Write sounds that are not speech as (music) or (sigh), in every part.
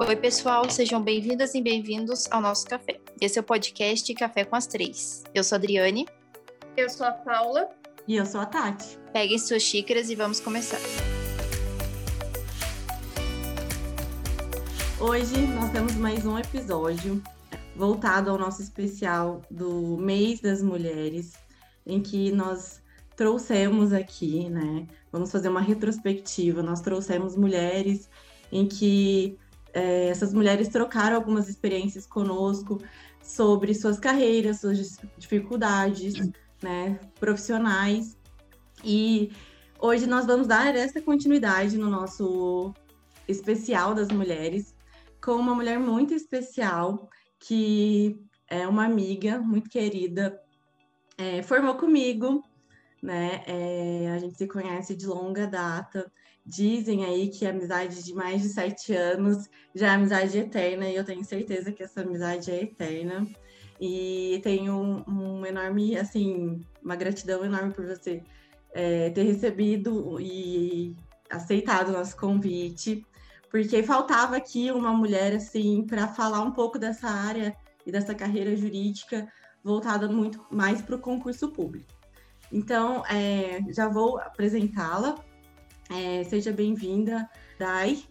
Oi, pessoal, sejam bem-vindas e bem-vindos ao nosso café. Esse é o podcast Café com as Três. Eu sou a Adriane. Eu sou a Paula. E eu sou a Tati. Peguem suas xícaras e vamos começar. Hoje nós temos mais um episódio voltado ao nosso especial do Mês das Mulheres, em que nós trouxemos aqui, né? Vamos fazer uma retrospectiva. Nós trouxemos mulheres em que é, essas mulheres trocaram algumas experiências conosco sobre suas carreiras, suas dificuldades, né, profissionais. E hoje nós vamos dar essa continuidade no nosso especial das mulheres com uma mulher muito especial que é uma amiga muito querida, é, formou comigo, né? É, a gente se conhece de longa data. Dizem aí que a amizade de mais de sete anos já é amizade eterna, e eu tenho certeza que essa amizade é eterna. E tenho um, um enorme, assim, uma gratidão enorme por você é, ter recebido e aceitado o nosso convite, porque faltava aqui uma mulher, assim, para falar um pouco dessa área e dessa carreira jurídica voltada muito mais para o concurso público. Então, é, já vou apresentá-la. É, seja bem-vinda, Dai,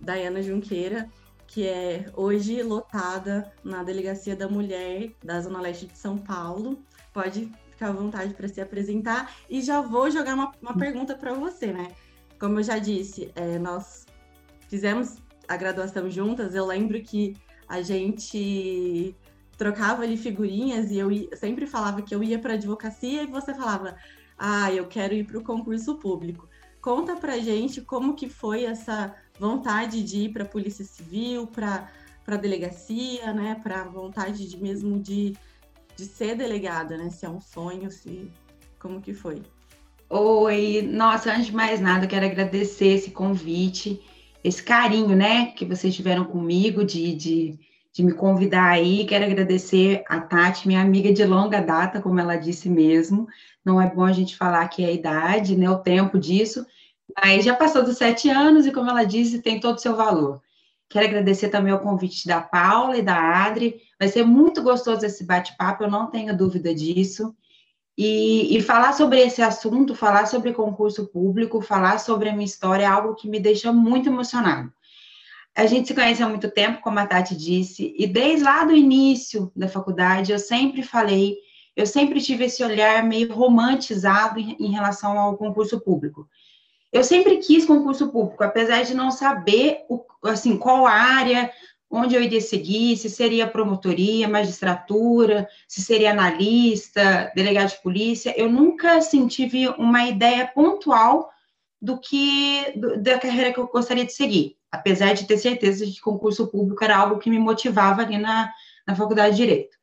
Dayana Junqueira, que é hoje lotada na Delegacia da Mulher da Zona Leste de São Paulo. Pode ficar à vontade para se apresentar. E já vou jogar uma, uma pergunta para você, né? Como eu já disse, é, nós fizemos a graduação juntas. Eu lembro que a gente trocava ali figurinhas e eu sempre falava que eu ia para advocacia e você falava, ah, eu quero ir para o concurso público. Conta para gente como que foi essa vontade de ir para a Polícia Civil, para a delegacia, né? Para a vontade de mesmo de, de ser delegada, né? Se é um sonho, se como que foi? Oi, nossa, antes de mais nada, quero agradecer esse convite, esse carinho, né, que vocês tiveram comigo de, de de me convidar aí. Quero agradecer a Tati, minha amiga de longa data, como ela disse mesmo. Não é bom a gente falar que é a idade, né, o tempo disso, mas já passou dos sete anos e, como ela disse, tem todo o seu valor. Quero agradecer também o convite da Paula e da Adri. Vai ser muito gostoso esse bate-papo, eu não tenho dúvida disso. E, e, falar sobre esse assunto, falar sobre concurso público, falar sobre a minha história é algo que me deixa muito emocionado. A gente se conhece há muito tempo, como a Tati disse, e desde lá do início da faculdade eu sempre falei, eu sempre tive esse olhar meio romantizado em, em relação ao concurso público. Eu sempre quis concurso público, apesar de não saber o, assim qual área, onde eu iria seguir, se seria promotoria, magistratura, se seria analista, delegado de polícia. Eu nunca assim, tive uma ideia pontual do que do, da carreira que eu gostaria de seguir apesar de ter certeza de que concurso público era algo que me motivava ali na, na faculdade de Direito.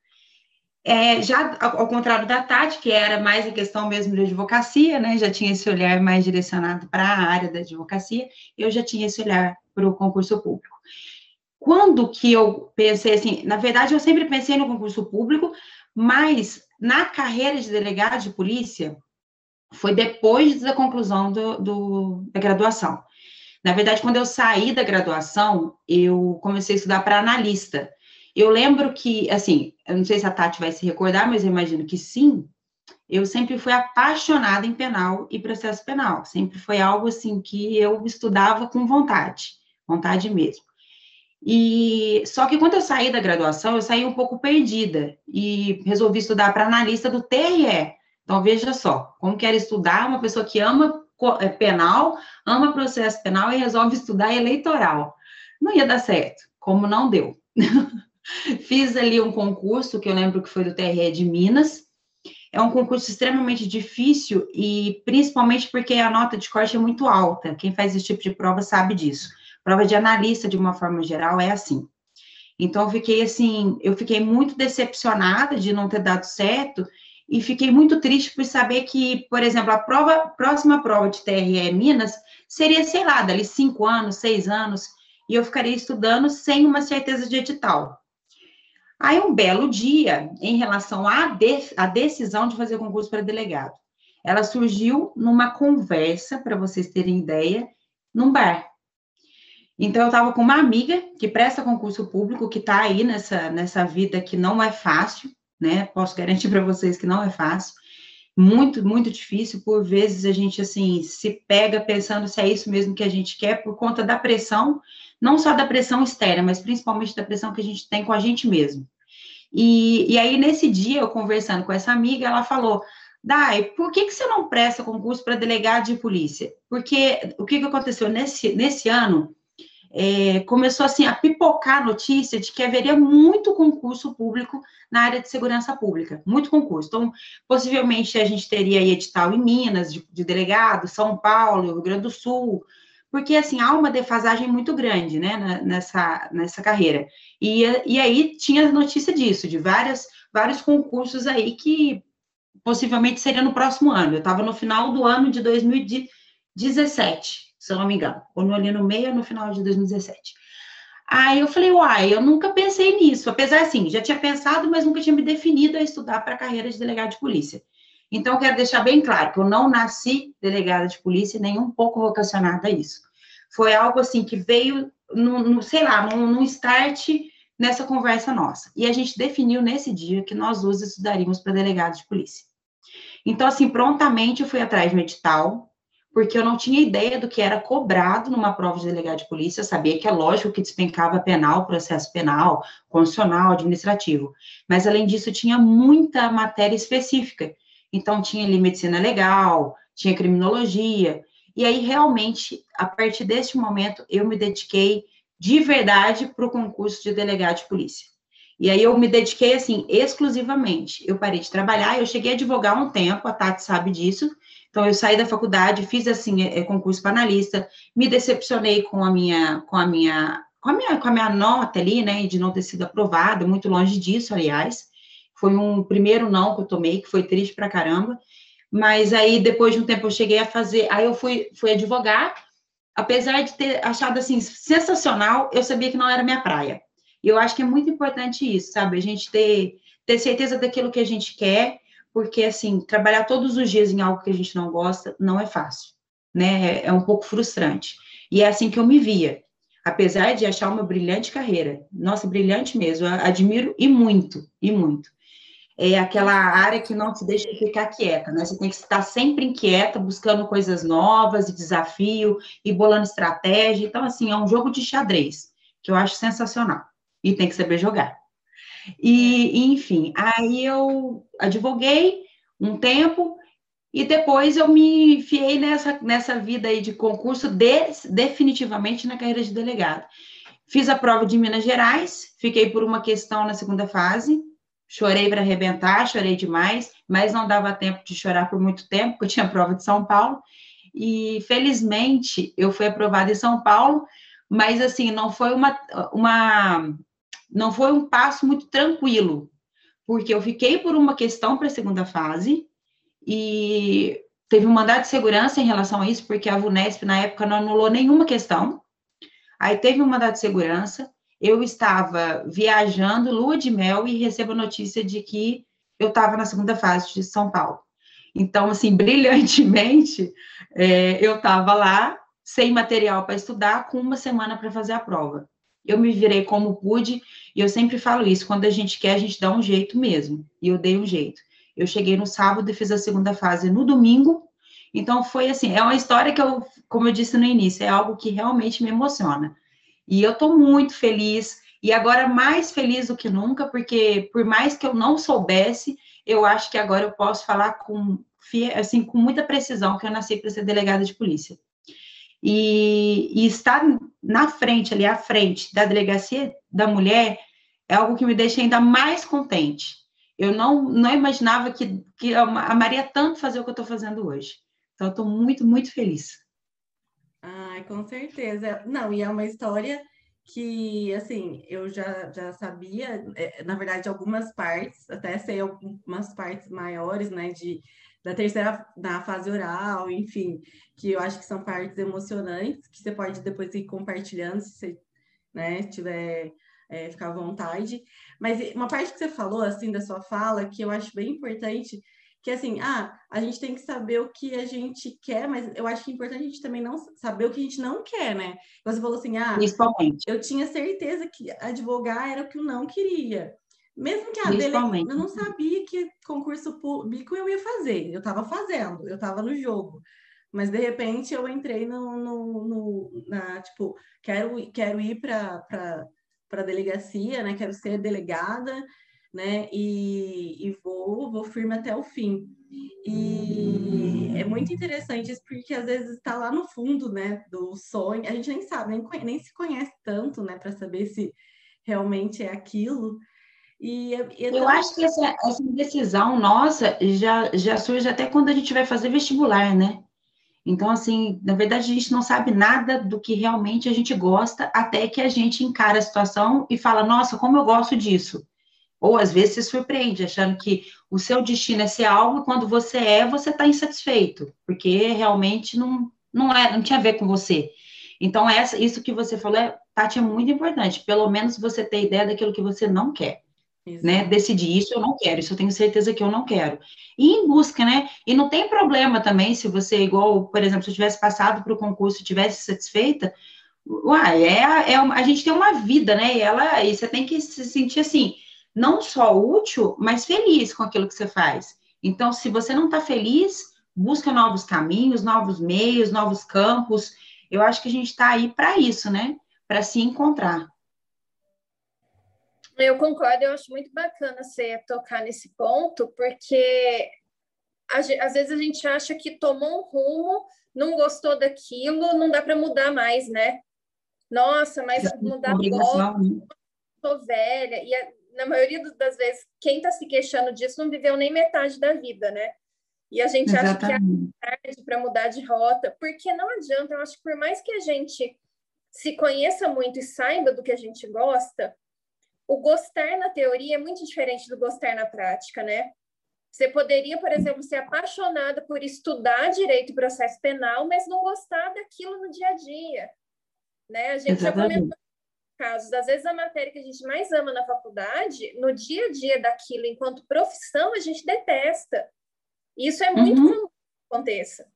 É, já ao contrário da Tati, que era mais a questão mesmo de advocacia, né, já tinha esse olhar mais direcionado para a área da advocacia, eu já tinha esse olhar para o concurso público. Quando que eu pensei assim, na verdade eu sempre pensei no concurso público, mas na carreira de delegado de polícia foi depois da conclusão do, do da graduação. Na verdade, quando eu saí da graduação, eu comecei a estudar para analista. Eu lembro que, assim, eu não sei se a Tati vai se recordar, mas eu imagino que sim. Eu sempre fui apaixonada em penal e processo penal. Sempre foi algo assim que eu estudava com vontade, vontade mesmo. E só que quando eu saí da graduação, eu saí um pouco perdida e resolvi estudar para analista do TRE. Então veja só, como que era estudar uma pessoa que ama é, penal, ama processo penal e resolve estudar eleitoral. Não ia dar certo, como não deu. (laughs) (laughs) Fiz ali um concurso que eu lembro que foi do TRE de Minas. É um concurso extremamente difícil e principalmente porque a nota de corte é muito alta. Quem faz esse tipo de prova sabe disso. Prova de analista, de uma forma geral, é assim. Então, eu fiquei assim, eu fiquei muito decepcionada de não ter dado certo e fiquei muito triste por saber que, por exemplo, a prova, próxima prova de TRE Minas seria, sei lá, dali cinco anos, seis anos, e eu ficaria estudando sem uma certeza de edital. Aí, um belo dia, em relação à, de, à decisão de fazer concurso para delegado, ela surgiu numa conversa, para vocês terem ideia, num bar. Então, eu estava com uma amiga que presta concurso público, que está aí nessa, nessa vida que não é fácil, né? Posso garantir para vocês que não é fácil. Muito, muito difícil. Por vezes a gente, assim, se pega pensando se é isso mesmo que a gente quer, por conta da pressão, não só da pressão externa, mas principalmente da pressão que a gente tem com a gente mesmo. E, e aí, nesse dia, eu conversando com essa amiga, ela falou: Dai, por que, que você não presta concurso para delegado de polícia? Porque o que, que aconteceu nesse, nesse ano? É, começou assim a pipocar a notícia de que haveria muito concurso público na área de segurança pública, muito concurso. Então, possivelmente a gente teria edital em Minas, de, de delegado, São Paulo, Rio Grande do Sul, porque assim há uma defasagem muito grande, né, nessa, nessa carreira. E, e aí tinha notícia disso, de várias, vários concursos aí que possivelmente seria no próximo ano. Eu estava no final do ano de 2017, se eu não me engano, ou no, ali no meio ou no final de 2017. Aí eu falei, uai, eu nunca pensei nisso, apesar assim, já tinha pensado, mas nunca tinha me definido a estudar para a carreira de delegado de polícia. Então, quero deixar bem claro que eu não nasci delegada de polícia, nem um pouco vocacionada a isso. Foi algo assim que veio, no, no sei lá, num, start nessa conversa nossa. E a gente definiu nesse dia que nós duas estudaríamos para delegado de polícia. Então, assim, prontamente eu fui atrás do edital, porque eu não tinha ideia do que era cobrado numa prova de delegado de polícia. Eu sabia que é lógico que despencava penal, processo penal, constitucional, administrativo. Mas, além disso, tinha muita matéria específica. Então, tinha ali medicina legal, tinha criminologia. E aí, realmente, a partir deste momento, eu me dediquei de verdade para o concurso de delegado de polícia. E aí eu me dediquei assim exclusivamente. Eu parei de trabalhar, eu cheguei a advogar um tempo, a Tati sabe disso. Então eu saí da faculdade, fiz assim é, concurso para analista, me decepcionei com a minha com a minha com a minha com a minha nota ali, né, de não ter sido aprovada, muito longe disso, aliás. Foi um primeiro não que eu tomei, que foi triste pra caramba. Mas aí depois de um tempo eu cheguei a fazer, aí eu fui fui advogar, apesar de ter achado assim sensacional, eu sabia que não era minha praia. E eu acho que é muito importante isso, sabe? A gente ter, ter certeza daquilo que a gente quer, porque, assim, trabalhar todos os dias em algo que a gente não gosta não é fácil, né? É, é um pouco frustrante. E é assim que eu me via. Apesar de achar uma brilhante carreira, nossa, brilhante mesmo, admiro e muito, e muito. É aquela área que não te deixa ficar quieta, né? Você tem que estar sempre inquieta, buscando coisas novas e desafio, e bolando estratégia. Então, assim, é um jogo de xadrez, que eu acho sensacional e tem que saber jogar. E, enfim, aí eu advoguei um tempo e depois eu me enfiei nessa, nessa vida aí de concurso de, definitivamente na carreira de delegado. Fiz a prova de Minas Gerais, fiquei por uma questão na segunda fase, chorei para arrebentar, chorei demais, mas não dava tempo de chorar por muito tempo, porque eu tinha prova de São Paulo. E felizmente eu fui aprovada em São Paulo, mas assim, não foi uma, uma não foi um passo muito tranquilo, porque eu fiquei por uma questão para a segunda fase e teve um mandado de segurança em relação a isso, porque a VUNESP, na época, não anulou nenhuma questão. Aí teve um mandado de segurança, eu estava viajando, lua de mel, e recebo a notícia de que eu estava na segunda fase de São Paulo. Então, assim, (laughs) brilhantemente, é, eu estava lá, sem material para estudar, com uma semana para fazer a prova. Eu me virei como pude, e eu sempre falo isso: quando a gente quer, a gente dá um jeito mesmo. E eu dei um jeito. Eu cheguei no sábado e fiz a segunda fase no domingo. Então, foi assim: é uma história que eu, como eu disse no início, é algo que realmente me emociona. E eu estou muito feliz, e agora mais feliz do que nunca, porque por mais que eu não soubesse, eu acho que agora eu posso falar com, assim, com muita precisão que eu nasci para ser delegada de polícia. E, e estar na frente, ali à frente da delegacia da mulher, é algo que me deixa ainda mais contente. Eu não, não imaginava que, que a Maria tanto fazer o que eu estou fazendo hoje. Então, eu estou muito, muito feliz. Ai, com certeza. Não, e é uma história que, assim, eu já, já sabia, é, na verdade, algumas partes, até sei algumas partes maiores, né, de da terceira, da fase oral, enfim, que eu acho que são partes emocionantes, que você pode depois ir compartilhando, se você né, tiver, é, ficar à vontade. Mas uma parte que você falou, assim, da sua fala, que eu acho bem importante, que assim, ah, a gente tem que saber o que a gente quer, mas eu acho que é importante a gente também não saber o que a gente não quer, né? Você falou assim, ah, Principalmente. eu tinha certeza que advogar era o que eu não queria. Mesmo que a dele, eu não sabia que concurso público eu ia fazer, eu estava fazendo, eu estava no jogo. Mas de repente eu entrei no, no, no na, tipo, quero, quero ir para a delegacia, né? Quero ser delegada, né? E, e vou, vou firme até o fim. E é muito interessante isso, porque às vezes está lá no fundo, né, do sonho. A gente nem sabe, nem, nem se conhece tanto, né, para saber se realmente é aquilo. E, é, e é Eu acho que essa, essa decisão nossa já, já surge até quando a gente vai fazer vestibular, né? Então, assim, na verdade, a gente não sabe nada do que realmente a gente gosta, até que a gente encara a situação e fala, nossa, como eu gosto disso. Ou às vezes se surpreende, achando que o seu destino é ser algo, e quando você é, você está insatisfeito, porque realmente não, não, é, não tinha a ver com você. Então, essa, isso que você falou, é, Tati, é muito importante. Pelo menos você ter ideia daquilo que você não quer né? Decidir isso eu não quero, isso eu tenho certeza que eu não quero. E em busca, né? E não tem problema também se você, igual, por exemplo, se eu tivesse passado para o concurso e tivesse satisfeita, uai, é, é a gente tem uma vida, né? E, ela, e você tem que se sentir assim, não só útil, mas feliz com aquilo que você faz. Então, se você não está feliz, busca novos caminhos, novos meios, novos campos. Eu acho que a gente está aí para isso, né? Para se encontrar. Eu concordo, eu acho muito bacana você tocar nesse ponto, porque às vezes a gente acha que tomou um rumo, não gostou daquilo, não dá para mudar mais, né? Nossa, mas mudar agora, sou velha. E na maioria das vezes, quem está se queixando disso não viveu nem metade da vida, né? E a gente Exatamente. acha que é tarde para mudar de rota, porque não adianta, eu acho que por mais que a gente se conheça muito e saiba do que a gente gosta, o gostar na teoria é muito diferente do gostar na prática, né? Você poderia, por exemplo, ser apaixonada por estudar direito e processo penal, mas não gostar daquilo no dia a dia, né? A gente Exatamente. já comentou casos, às vezes a matéria que a gente mais ama na faculdade, no dia a dia daquilo, enquanto profissão, a gente detesta. Isso é muito uhum. comum que aconteça.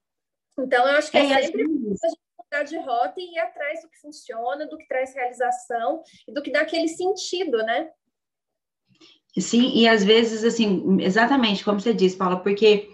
Então, eu acho que é, é sempre a gente mudar de rota e ir atrás do que funciona, do que traz realização e do que dá aquele sentido, né? Sim, e às vezes, assim, exatamente como você disse, Paula, porque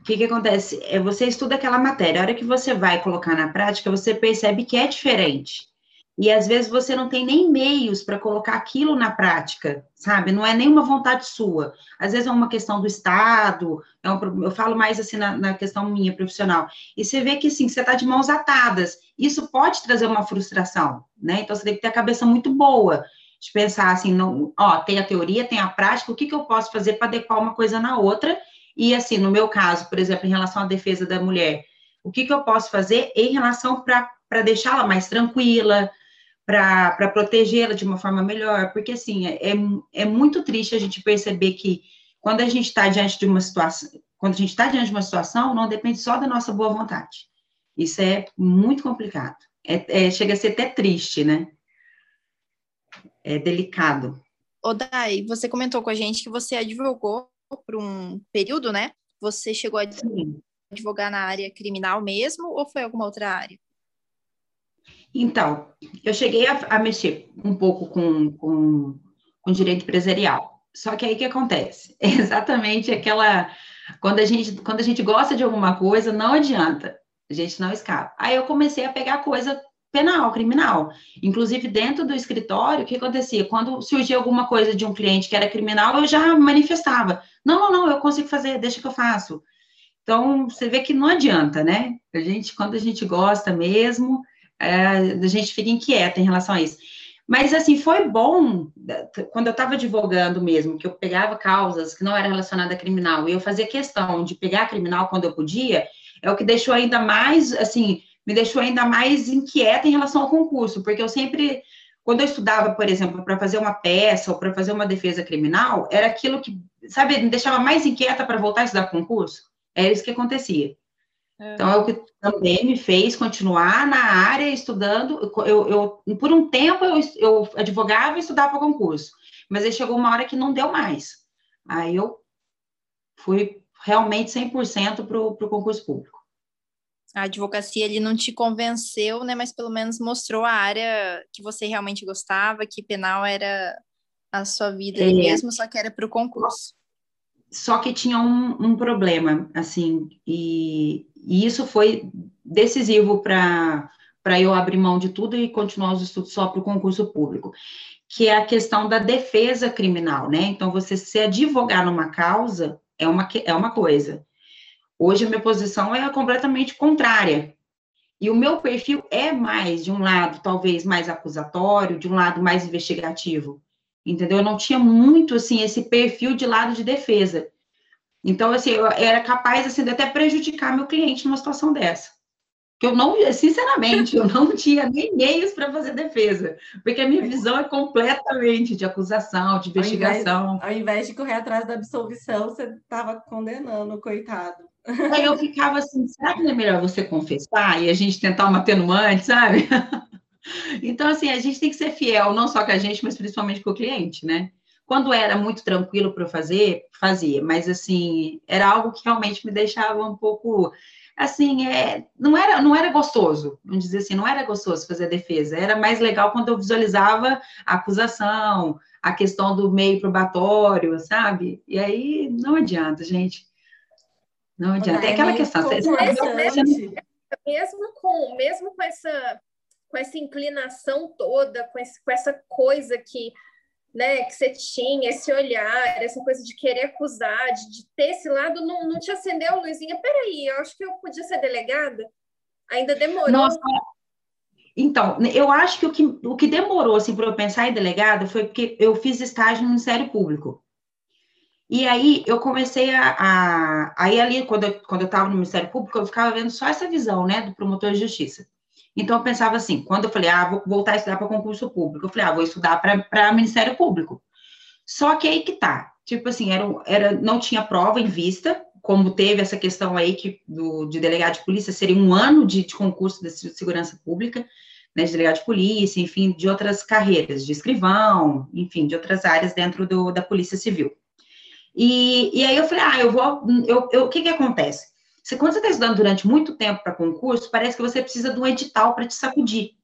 o que, que acontece? É, você estuda aquela matéria, a hora que você vai colocar na prática, você percebe que é diferente. E às vezes você não tem nem meios para colocar aquilo na prática, sabe? Não é nenhuma vontade sua. Às vezes é uma questão do Estado, é um, eu falo mais assim na, na, questão minha profissional. E você vê que sim, você está de mãos atadas. Isso pode trazer uma frustração, né? Então você tem que ter a cabeça muito boa de pensar assim, não, ó, tem a teoria, tem a prática, o que, que eu posso fazer para adequar uma coisa na outra? E assim, no meu caso, por exemplo, em relação à defesa da mulher, o que, que eu posso fazer em relação para deixá-la mais tranquila, para protegê-la de uma forma melhor, porque assim, é, é, muito triste a gente perceber que quando a gente está diante de uma situação, quando a gente está diante de uma situação, não depende só da nossa boa vontade. Isso é muito complicado. É, é, chega a ser até triste, né? É delicado. Ô, Dai, você comentou com a gente que você advogou por um período, né? Você chegou a Sim. advogar na área criminal mesmo ou foi alguma outra área? Então, eu cheguei a, a mexer um pouco com, com, com, direito empresarial. Só que aí que acontece? (laughs) É exatamente aquela. Quando a, gente, quando a gente gosta de alguma coisa, não adianta, a gente não escapa. Aí eu comecei a pegar coisa penal, criminal. Inclusive, dentro do escritório, o que acontecia? Quando surgia alguma coisa de um cliente que era criminal, eu já manifestava. Não, não, não, eu consigo fazer, deixa que eu faço. Então, você vê que não adianta, né? A gente, quando a gente gosta mesmo, é, a gente fica inquieta em relação a isso. Mas, assim, foi bom, quando eu estava advogando mesmo, que eu pegava causas que não eram relacionadas a criminal, e eu fazia questão de pegar criminal quando eu podia, é o que deixou ainda mais, assim, me deixou ainda mais inquieta em relação ao concurso, porque eu sempre, quando eu estudava, por exemplo, para fazer uma peça ou para fazer uma defesa criminal, era aquilo que, sabe, me deixava mais inquieta para voltar a estudar concurso. Era isso que acontecia. Então, é o que também me fez continuar na área estudando. Eu, eu por um tempo, eu, eu advogava e estudava para concurso, mas aí chegou uma hora que não deu mais. Aí eu fui realmente 100% para o concurso público. A advocacia ele não te convenceu, né? Mas pelo menos mostrou a área que você realmente gostava, que penal era a sua vida é. mesmo, só que era para o concurso. Só que tinha um, um problema, assim, e, e, isso foi decisivo para eu abrir mão de tudo e continuar os estudos só para o concurso público, que é a questão da defesa criminal, né? Então, você se advogar numa causa é uma, é uma coisa. Hoje, a minha posição é completamente contrária. E o meu perfil é mais, de um lado, talvez mais acusatório, de um lado mais investigativo entendeu? Eu não tinha muito, assim, esse perfil de lado de defesa. Então, assim, eu era capaz, assim, de até prejudicar meu cliente numa situação dessa. Que eu não, sinceramente, eu não (laughs) tinha nem meios para fazer defesa, porque a minha visão é completamente de acusação, de investigação. Ao invés, ao invés de correr atrás da absolvição, você estava condenando, coitado. Aí eu ficava assim, será que não é melhor você confessar e a gente tentar uma atenuante, sabe? (laughs) Então, assim, a gente tem que ser fiel, não só com a gente, mas principalmente com o cliente, né? Quando era muito tranquilo para fazer, fazia, mas assim, era algo que realmente me deixava um pouco assim, é, não era não era gostoso, vamos dizer assim, não era gostoso fazer a defesa, era mais legal quando eu visualizava a acusação, a questão do meio probatório, sabe? E aí não adianta, gente. Não adianta. É, é aquela questão. Você, você, mesmo com mesmo com essa com essa inclinação toda, com, esse, com essa coisa que, né, que você tinha, esse olhar, essa coisa de querer acusar, de, de ter esse lado, não, não te acendeu, Luizinha? Peraí, eu acho que eu podia ser delegada? Ainda demorou. Nossa, então, eu acho que o que, o que demorou assim, para eu pensar em delegada foi porque eu fiz estágio no Ministério Público. E aí eu comecei a. a aí ali, quando eu, quando eu estava no Ministério Público, eu ficava vendo só essa visão, né, do promotor de justiça. Então, eu pensava assim, quando eu falei, ah, vou voltar a estudar para concurso público, eu falei, ah, vou estudar para Ministério Público. Só que aí que tá, tipo assim, era, era, não tinha prova em vista, como teve essa questão aí que, do, de delegado de polícia, seria um ano de, de concurso de segurança pública, né, de delegado de polícia, enfim, de outras carreiras, de escrivão, enfim, de outras áreas dentro do, da polícia civil. E, e aí eu falei, ah, eu vou, eu, o que que acontece? Você, quando você está estudando durante muito tempo para concurso, parece que você precisa de um edital para te sacudir.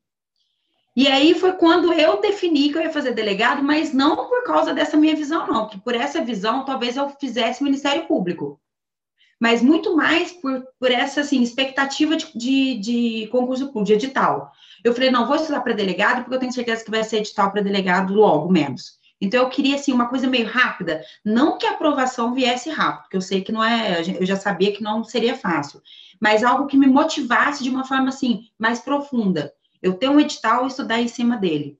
E aí foi quando eu defini que eu ia fazer delegado, mas não por causa dessa minha visão, não, porque por essa visão talvez eu fizesse Ministério Público. Mas muito mais por, por essa assim, expectativa de, de, de concurso público, de edital. Eu falei, não, vou estudar para delegado, porque eu tenho certeza que vai ser edital para delegado logo menos. Então, eu queria, assim, uma coisa meio rápida. Não que a aprovação viesse rápido, porque eu sei que não é, eu já sabia que não seria fácil, mas algo que me motivasse de uma forma, assim, mais profunda. Eu ter um edital e estudar em cima dele.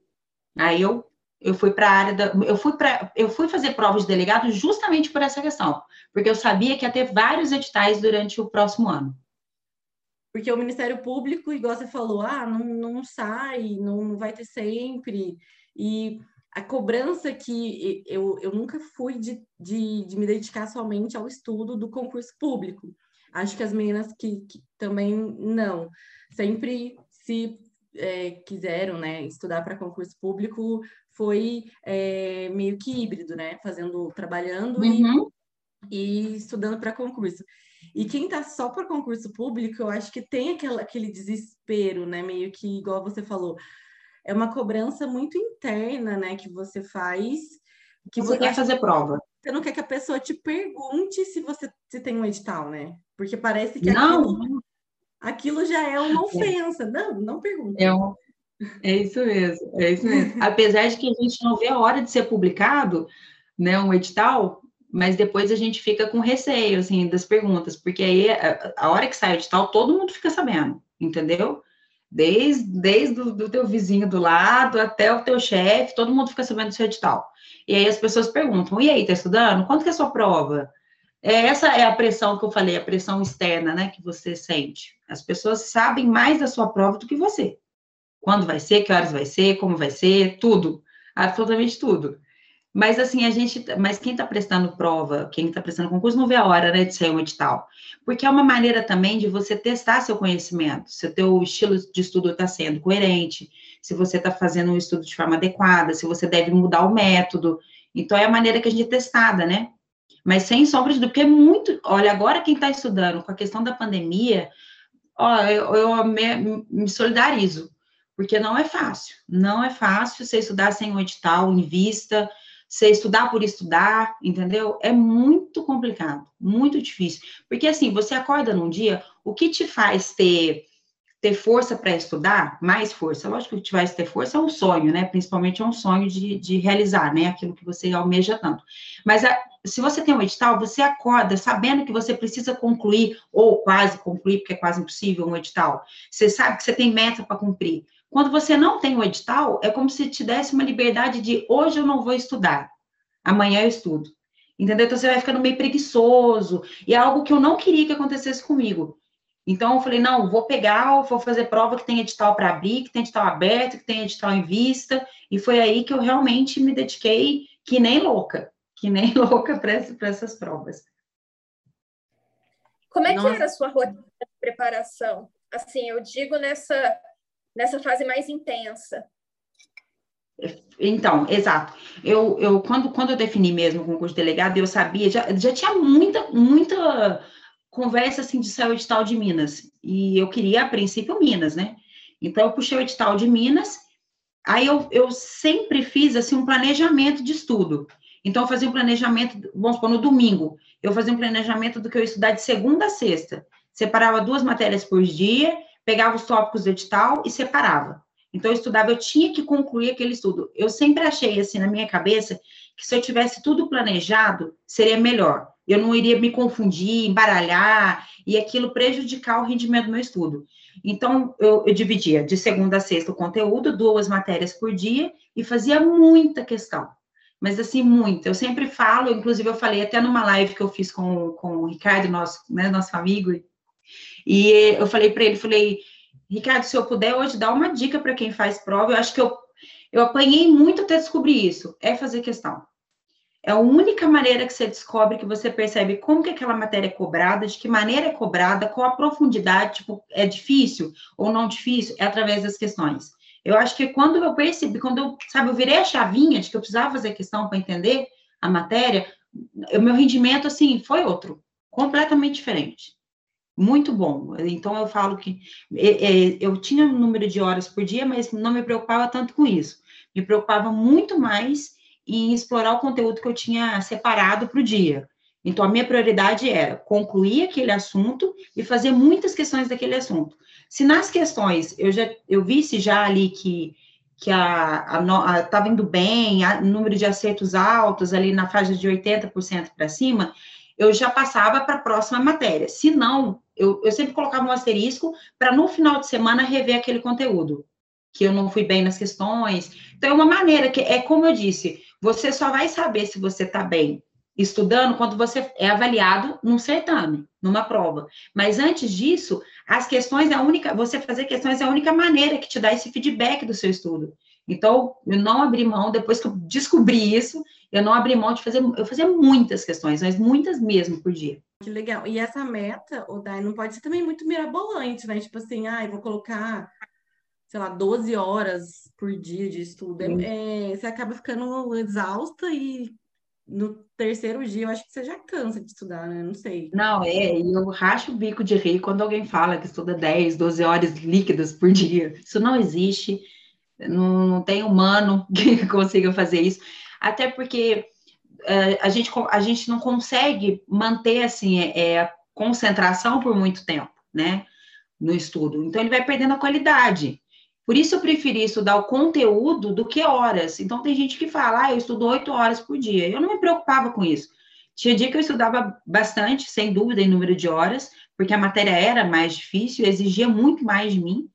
Aí eu, eu fui para a área da. Eu fui, pra, eu fui fazer provas de delegado justamente por essa questão, porque eu sabia que ia ter vários editais durante o próximo ano. Porque o Ministério Público, igual você falou, ah, não, não sai, não vai ter sempre. E a cobrança que eu, eu nunca fui de, de, de, me dedicar somente ao estudo do concurso público. Acho que as meninas que, que também não. Sempre se é, quiseram né, estudar para concurso público, foi é, meio que híbrido, né? Fazendo, trabalhando uhum. e, e estudando para concurso. E quem está só para concurso público, eu acho que tem aquela, aquele desespero, né? Meio que, igual você falou, é uma cobrança muito interna, né, que você faz. Que você, você quer fazer prova. Você não quer que a pessoa te pergunte se você se tem um edital, né? Porque parece que não. Aquilo, aquilo já é uma ofensa. Não, não pergunta. É, um, é isso mesmo, é isso mesmo. (laughs) Apesar de que a gente não vê a hora de ser publicado, né, um edital, mas depois a gente fica com receio, assim, das perguntas, porque aí a, a hora que sai o edital, todo mundo fica sabendo, entendeu? Desde, desde o teu vizinho do lado até o teu chefe, todo mundo fica sabendo do seu edital. E aí as pessoas perguntam: e aí, tá estudando? Quanto que é a sua prova? É, essa é a pressão que eu falei, a pressão externa, né, que você sente. As pessoas sabem mais da sua prova do que você. Quando vai ser, que horas vai ser, como vai ser, tudo, absolutamente tudo. Mas assim, a gente, mas quem está prestando prova, quem está prestando concurso, não vê a hora, né, de sair um edital. Porque é uma maneira também de você testar seu conhecimento, se o teu estilo de estudo está sendo coerente, se você está fazendo um estudo de forma adequada, se você deve mudar o método. Então, é a maneira que a gente é testada, né? Mas sem sombra de dúvida, porque é muito. Olha, agora quem está estudando com a questão da pandemia, ó, eu, eu me, me, solidarizo, porque não é fácil. Não é fácil você estudar sem um edital em vista, você estudar por estudar, entendeu? É muito complicado, muito difícil. Porque assim, você acorda num dia, o que te faz ter ter força para estudar, mais força, lógico que te vai ter força é um sonho, né? Principalmente é um sonho de, de realizar, né? Aquilo que você almeja tanto. Mas a, se você tem um edital, você acorda sabendo que você precisa concluir, ou quase concluir, porque é quase impossível um edital. Você sabe que você tem meta para cumprir. Quando você não tem o edital, é como se te desse uma liberdade de hoje eu não vou estudar, amanhã eu estudo. Entendeu? Então você vai ficando meio preguiçoso, e é algo que eu não queria que acontecesse comigo. Então, eu falei, não, vou pegar, vou fazer prova que tem edital para abrir, que tem edital aberto, que tem edital em vista, e foi aí que eu realmente me dediquei, que nem louca, que nem (laughs) louca para essas provas. Como é Nossa. que era a sua rotina de preparação? Assim, eu digo nessa, nessa fase mais intensa. Então, exato. Eu, eu quando, quando eu defini mesmo o concurso de delegado, eu sabia, já, já tinha muita, muita conversa assim de sair o edital de Minas. E eu queria, a princípio, Minas, né? Então, eu puxei o edital de Minas. Aí eu, eu sempre fiz assim um planejamento de estudo. Então, eu fazia um planejamento, vamos supor, no domingo, eu fazia um planejamento do que eu ia estudar de segunda a sexta. Separava duas matérias por dia, pegava os tópicos do edital e separava. Então, eu estudava, eu tinha que concluir aquele estudo. Eu sempre achei, assim, na minha cabeça, que se eu tivesse tudo planejado, seria melhor eu não iria me confundir, embaralhar e aquilo prejudicar o rendimento do meu estudo. Então, eu, eu, dividia de segunda a sexta o conteúdo, duas matérias por dia, e fazia muita questão. Mas, assim, muita. Eu sempre falo, inclusive, eu falei até numa live que eu fiz com, com o Ricardo, nosso, né, nosso amigo, e eu falei para ele, falei, Ricardo, se eu puder hoje dar uma dica para quem faz prova, eu acho que eu, eu apanhei muito até descobrir isso, é fazer questão. É a única maneira que você descobre, que você percebe como que aquela matéria é cobrada, de que maneira é cobrada, qual a profundidade, tipo, é difícil ou não difícil, é através das questões. Eu acho que quando eu percebi, quando eu, sabe, eu virei a chavinha de que eu precisava fazer questão para entender a matéria, o meu rendimento, assim, foi outro, completamente diferente. Muito bom. Então, eu falo que é, é, eu tinha um número de horas por dia, mas não me preocupava tanto com isso. Me preocupava muito mais e explorar o conteúdo que eu tinha separado para o dia. Então, a minha prioridade era concluir aquele assunto e fazer muitas questões daquele assunto. Se nas questões eu já eu visse já ali que que a estava indo bem, o número de acertos altos ali na faixa de 80% para cima, eu já passava para a próxima matéria. Se não, eu, eu sempre colocava um asterisco para no final de semana rever aquele conteúdo, que eu não fui bem nas questões. Então, é uma maneira que é como eu disse, você só vai saber se você está bem estudando quando você é avaliado num certame, numa prova. Mas antes disso, as questões é a única, você fazer questões é a única maneira que te dá esse feedback do seu estudo. Então, eu não abri mão, depois que eu descobri isso, eu não abri mão de fazer, eu fazia muitas questões, mas muitas mesmo por dia. Que legal. E essa meta, o Dai, não pode ser também muito mirabolante, né? Tipo assim, ah, eu vou colocar sei lá, 12 horas por dia de estudo. É, você acaba ficando exausta e no terceiro dia eu acho que você já cansa de estudar, né? Não sei. Não, é, e eu racho o bico de rir quando alguém fala que estuda 10, 12 horas líquidas por dia. Isso não existe, não, não tem humano (laughs) que consiga fazer isso. Até porque a, gente, a gente não consegue manter, assim, é, é, concentração por muito tempo, né? No estudo. Então, ele vai perdendo a qualidade. Por isso eu preferi estudar o conteúdo do que horas. Então tem gente que fala, ah, eu estudo oito horas por dia. Eu não me preocupava com isso. Tinha dia que eu estudava bastante, sem dúvida, em número de horas, porque a matéria era mais difícil, exigia muito mais de mim.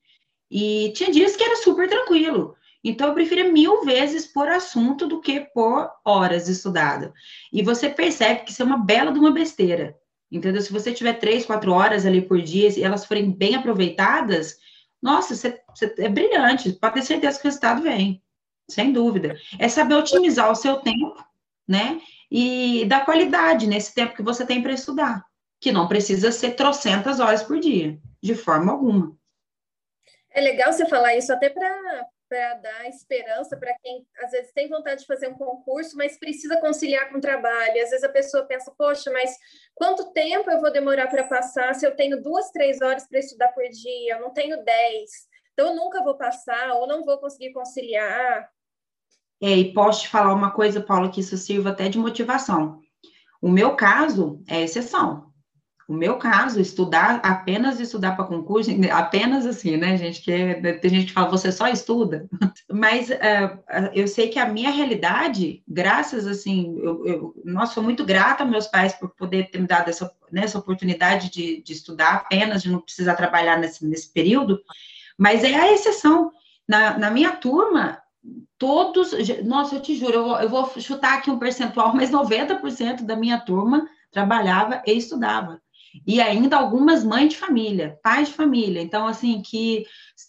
E tinha dias que era super tranquilo. Então, eu preferia mil vezes por assunto do que por horas estudado. E você percebe que isso é uma bela de uma besteira. Entendeu? Se você tiver três, quatro horas ali por dia e elas forem bem aproveitadas, nossa, você, você é brilhante, pode ter certeza que o resultado vem, sem dúvida. É saber otimizar o seu tempo, né? E dar qualidade nesse tempo que você tem para estudar, que não precisa ser trocentas horas por dia, de forma alguma. É legal você falar isso até para para dar esperança para quem às vezes tem vontade de fazer um concurso, mas precisa conciliar com o trabalho. Às vezes a pessoa pensa, poxa, mas quanto tempo eu vou demorar para passar se eu tenho duas, três horas para estudar por dia? Eu não tenho dez. Então eu nunca vou passar ou não vou conseguir conciliar. É, e posso te falar uma coisa, Paula, que isso sirva até de motivação. O meu caso é exceção. O meu caso, estudar, apenas estudar para concurso, apenas assim, né, gente? Que tem gente que fala, você só estuda. (laughs) Mas uh, eu sei que a minha realidade, graças, assim, eu, eu nossa, sou muito grata aos meus pais por poder ter me dado essa, né, essa oportunidade de, de estudar apenas, de não precisar trabalhar nesse, nesse período, mas é a exceção. Na, na minha turma, todos, nossa, eu te juro, eu eu vou chutar aqui um percentual, mas 90% da minha turma trabalhava e estudava e ainda algumas mães de família, pais de família. Então, assim, que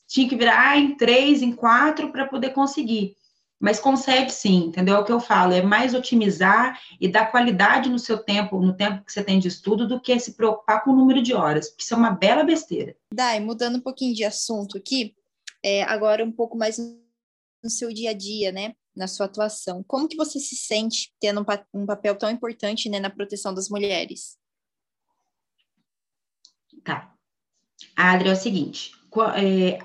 tinha que virar em três, em quatro para poder conseguir. Mas consegue sim, entendeu? É o que eu falo, é mais otimizar e dar qualidade no seu tempo, no tempo que você tem de estudo, do que se preocupar com o número de horas, porque isso é uma bela besteira. Dai, mudando um pouquinho de assunto aqui, é, agora um pouco mais no seu dia a dia, né? Na sua atuação. Como que você se sente tendo um, um papel tão importante né, na proteção das mulheres? Tá. Adri, é o seguinte: é,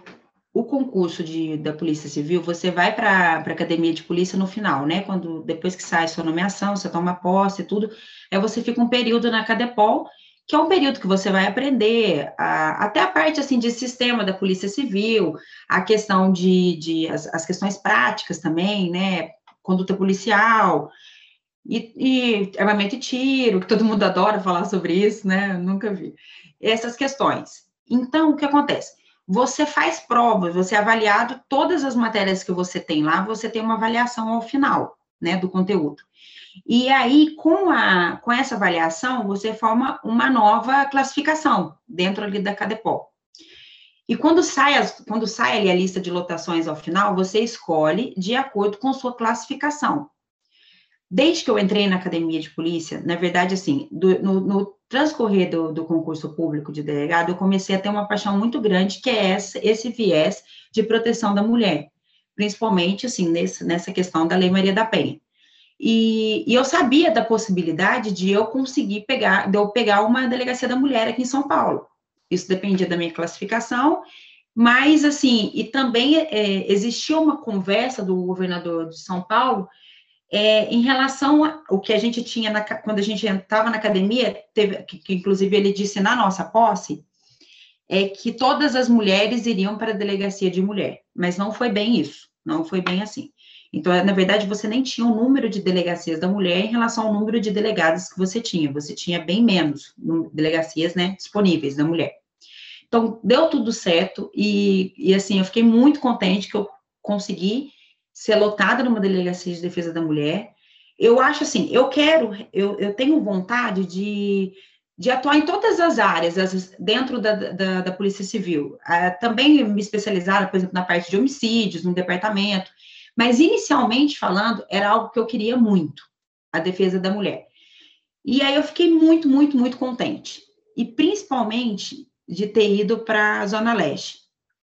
o concurso de, da Polícia Civil, você vai para a academia de polícia no final, né? Quando depois que sai sua nomeação, você toma posse e tudo, aí você fica um período na Cadepol, que é um período que você vai aprender a, até a parte assim de sistema da Polícia Civil, a questão de, de as, as questões práticas também, né? Conduta policial. E, e armamento e tiro, que todo mundo adora falar sobre isso, né? nunca vi essas questões. Então, o que acontece? Você faz provas, você é avaliado, todas as matérias que você tem lá, você tem uma avaliação ao final, né, do conteúdo. E aí, com, a, com essa avaliação, você forma uma nova classificação dentro ali da CADEPOL. E quando sai, as, quando sai ali a lista de lotações ao final, você escolhe de acordo com sua classificação. Desde que eu entrei na academia de polícia, na verdade, assim, do, no, no, transcorrer do, do, concurso público de delegado, eu comecei a ter uma paixão muito grande, que é essa, esse viés de proteção da mulher, principalmente, assim, nesse, nessa questão da Lei Maria da Penha. E, e, eu sabia da possibilidade de eu conseguir pegar, de eu pegar uma delegacia da mulher aqui em São Paulo. Isso dependia da minha classificação, mas, assim, e também é, existia uma conversa do governador de São Paulo é, em relação ao que a gente tinha na, quando a gente estava na academia, teve, que, que, inclusive ele disse na nossa posse, é que todas as mulheres iriam para a delegacia de mulher, mas não foi bem isso, não foi bem assim. Então, na verdade, você nem tinha o número de delegacias da mulher em relação ao número de delegados que você tinha, você tinha bem menos delegacias né, disponíveis da mulher. Então, deu tudo certo, e, e assim, eu fiquei muito contente que eu consegui ser lotada numa delegacia de defesa da mulher. Eu acho assim, eu quero, eu, eu tenho vontade de, de atuar em todas as áreas as, dentro da, da, da, Polícia Civil. Uh, também me especializar, por exemplo, na parte de homicídios, no departamento. Mas, inicialmente falando, era algo que eu queria muito, a defesa da mulher. E aí eu fiquei muito, muito, muito contente. E principalmente de ter ido para a Zona Leste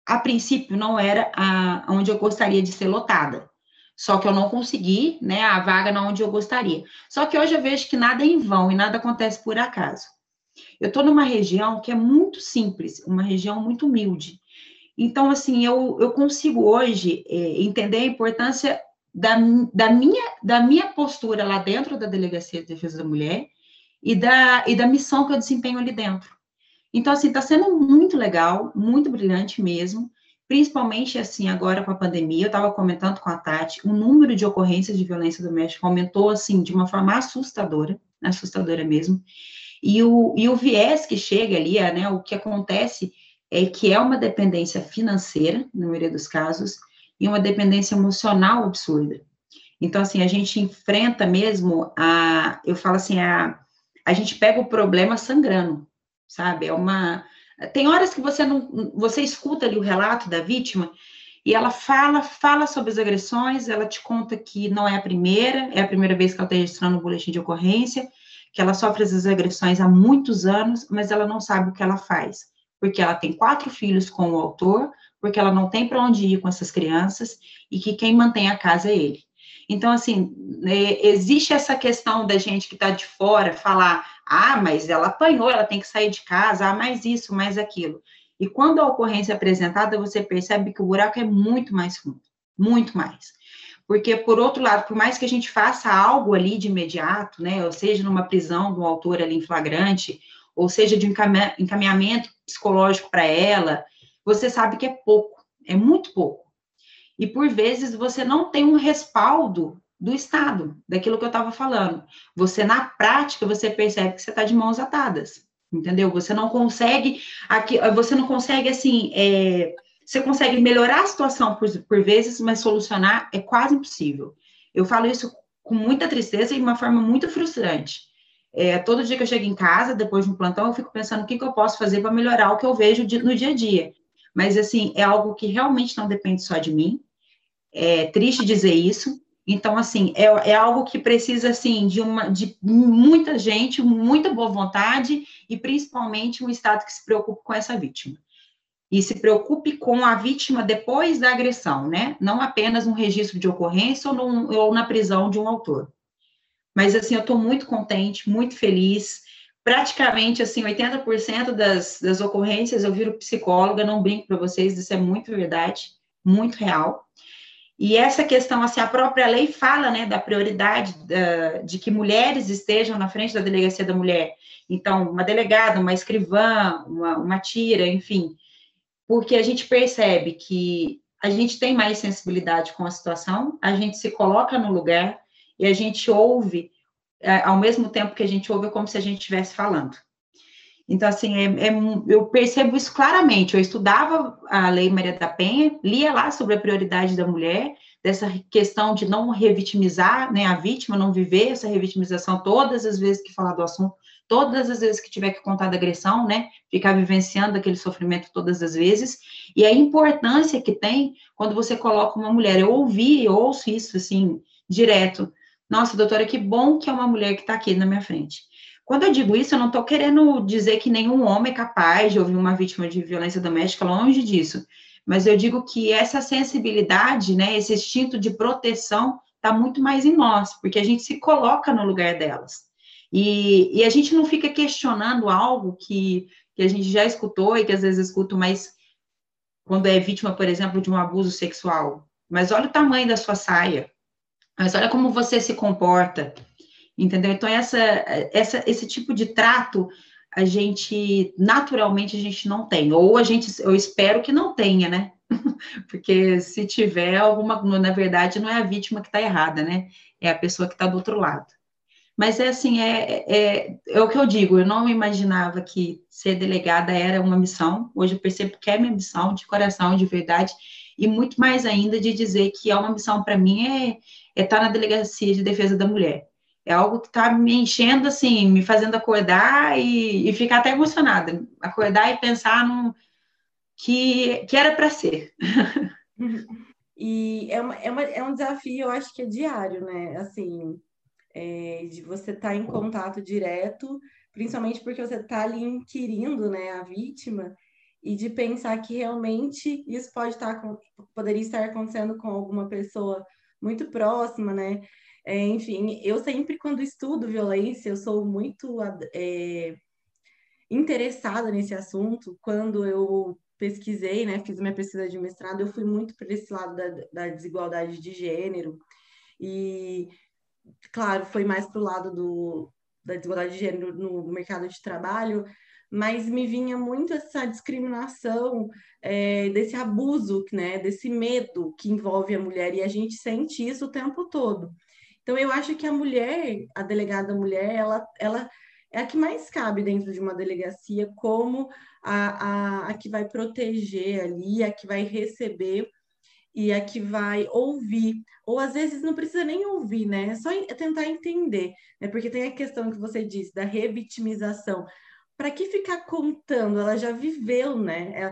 a princípio não era a, onde eu gostaria de ser lotada. Só que eu não consegui, né, a vaga na onde eu gostaria. Só que hoje eu vejo que nada é em vão e nada acontece por acaso. Eu estou numa região que é muito simples, uma região muito humilde. Então, assim, eu, eu consigo hoje é, entender a importância da, da, minha, da minha postura lá dentro da Delegacia de Defesa da Mulher e da, e da missão que eu desempenho ali dentro. Então, assim, está sendo muito legal, muito brilhante mesmo, principalmente, assim, agora com a pandemia, eu estava comentando com a Tati, o número de ocorrências de violência doméstica aumentou, assim, de uma forma assustadora, assustadora mesmo, e o, e o viés que chega ali, é, né, o que acontece é que é uma dependência financeira, na maioria dos casos, e uma dependência emocional absurda. Então, assim, a gente enfrenta mesmo a, eu falo assim, a, a gente pega o problema sangrando, sabe? É uma. Tem horas que você não. Você escuta ali o relato da vítima e ela fala, fala sobre as agressões, ela te conta que não é a primeira, é a primeira vez que ela está registrando o boletim de ocorrência, que ela sofre essas agressões há muitos anos, mas ela não sabe o que ela faz, porque ela tem quatro filhos com o autor, porque ela não tem para onde ir com essas crianças e que quem mantém a casa é ele. Então, assim, é, existe essa questão da gente que está de fora falar, ah, mas ela apanhou, ela tem que sair de casa, ah, mais isso, mais aquilo. E quando a ocorrência é apresentada, você percebe que o buraco é muito mais fundo, muito mais. Porque, por outro lado, por mais que a gente faça algo ali de imediato, né, ou seja, numa prisão do autor ali em flagrante, ou seja, de encaminhamento psicológico para ela, você sabe que é pouco, é muito pouco. E por vezes você não tem um respaldo do Estado, daquilo que eu estava falando. Você, na prática, você percebe que você está de mãos atadas, entendeu? Você não consegue, aqui, você não consegue, assim, é, você consegue melhorar a situação por, por vezes, mas solucionar é quase impossível. Eu falo isso com muita tristeza e de uma forma muito frustrante. É, todo dia que eu chego em casa, depois de um plantão, eu fico pensando o que, que eu posso fazer para melhorar o que eu vejo no dia a dia. Mas, assim, é algo que realmente não depende só de mim. É triste dizer isso. Então, assim, é, é algo que precisa, assim, de, uma, de muita gente, muita boa vontade e, principalmente, um Estado que se preocupe com essa vítima e se preocupe com a vítima depois da agressão, né? Não apenas um registro de ocorrência ou, num, ou na prisão de um autor. Mas, assim, eu estou muito contente, muito feliz. Praticamente, assim, 80% das, das ocorrências eu viro psicóloga, não brinco para vocês, isso é muito verdade, muito real. E essa questão, assim, a própria lei fala, né, da prioridade da, de que mulheres estejam na frente da delegacia da mulher. Então, uma delegada, uma escrivã, uma, uma tira, enfim, porque a gente percebe que a gente tem mais sensibilidade com a situação, a gente se coloca no lugar e a gente ouve, é, ao mesmo tempo que a gente ouve, é como se a gente estivesse falando. Então, assim, é, é, eu percebo isso claramente. Eu estudava a Lei Maria da Penha, lia lá sobre a prioridade da mulher, dessa questão de não revitimizar né, a vítima, não viver essa revitimização todas as vezes que falar do assunto, todas as vezes que tiver que contar da agressão, né? Ficar vivenciando aquele sofrimento todas as vezes. E a importância que tem quando você coloca uma mulher. Eu ouvi, eu ouço isso assim, direto. Nossa, doutora, que bom que é uma mulher que está aqui na minha frente. Quando eu digo isso, eu não estou querendo dizer que nenhum homem é capaz de ouvir uma vítima de violência doméstica, longe disso. Mas eu digo que essa sensibilidade, né, esse instinto de proteção, está muito mais em nós, porque a gente se coloca no lugar delas. E, e a gente não fica questionando algo que, que a gente já escutou e que às vezes escuto, mas quando é vítima, por exemplo, de um abuso sexual. Mas olha o tamanho da sua saia. Mas olha como você se comporta. Entendeu? Então, essa, essa, esse tipo de trato a gente naturalmente a gente não tem, ou a gente, eu espero que não tenha, né? (laughs) Porque se tiver alguma, na verdade, não é a vítima que está errada, né? É a pessoa que está do outro lado. Mas é assim, é, é, é o que eu digo, eu não imaginava que ser delegada era uma missão, hoje eu percebo que é minha missão, de coração, de verdade, e muito mais ainda de dizer que é uma missão para mim é, é estar tá na delegacia de defesa da mulher. É algo que está me enchendo, assim, me fazendo acordar e, e ficar até emocionada. Acordar e pensar num, que, que era para ser. (laughs) E é, uma, é, uma, é um desafio, eu acho que é diário, né? Assim, é, de você estar tá em contato direto, principalmente porque você está ali inquirindo né, a vítima, e de pensar que realmente isso pode estar tá poderia estar acontecendo com alguma pessoa muito próxima, né? É, enfim, eu sempre, quando estudo violência, eu sou muito é, interessada nesse assunto. Quando eu pesquisei, né, fiz minha pesquisa de mestrado, eu fui muito para esse lado da, da desigualdade de gênero. E claro, foi mais para o lado do, da desigualdade de gênero no mercado de trabalho, mas me vinha muito essa discriminação, é, desse abuso, né, desse medo que envolve a mulher, e a gente sente isso o tempo todo. Então, eu acho que a mulher, a delegada mulher, ela, ela é a que mais cabe dentro de uma delegacia como a, a, a que vai proteger ali, a que vai receber e a que vai ouvir, ou às vezes não precisa nem ouvir, né? É só tentar entender, né? Porque tem a questão que você disse da revitimização. Para que ficar contando? Ela já viveu, né?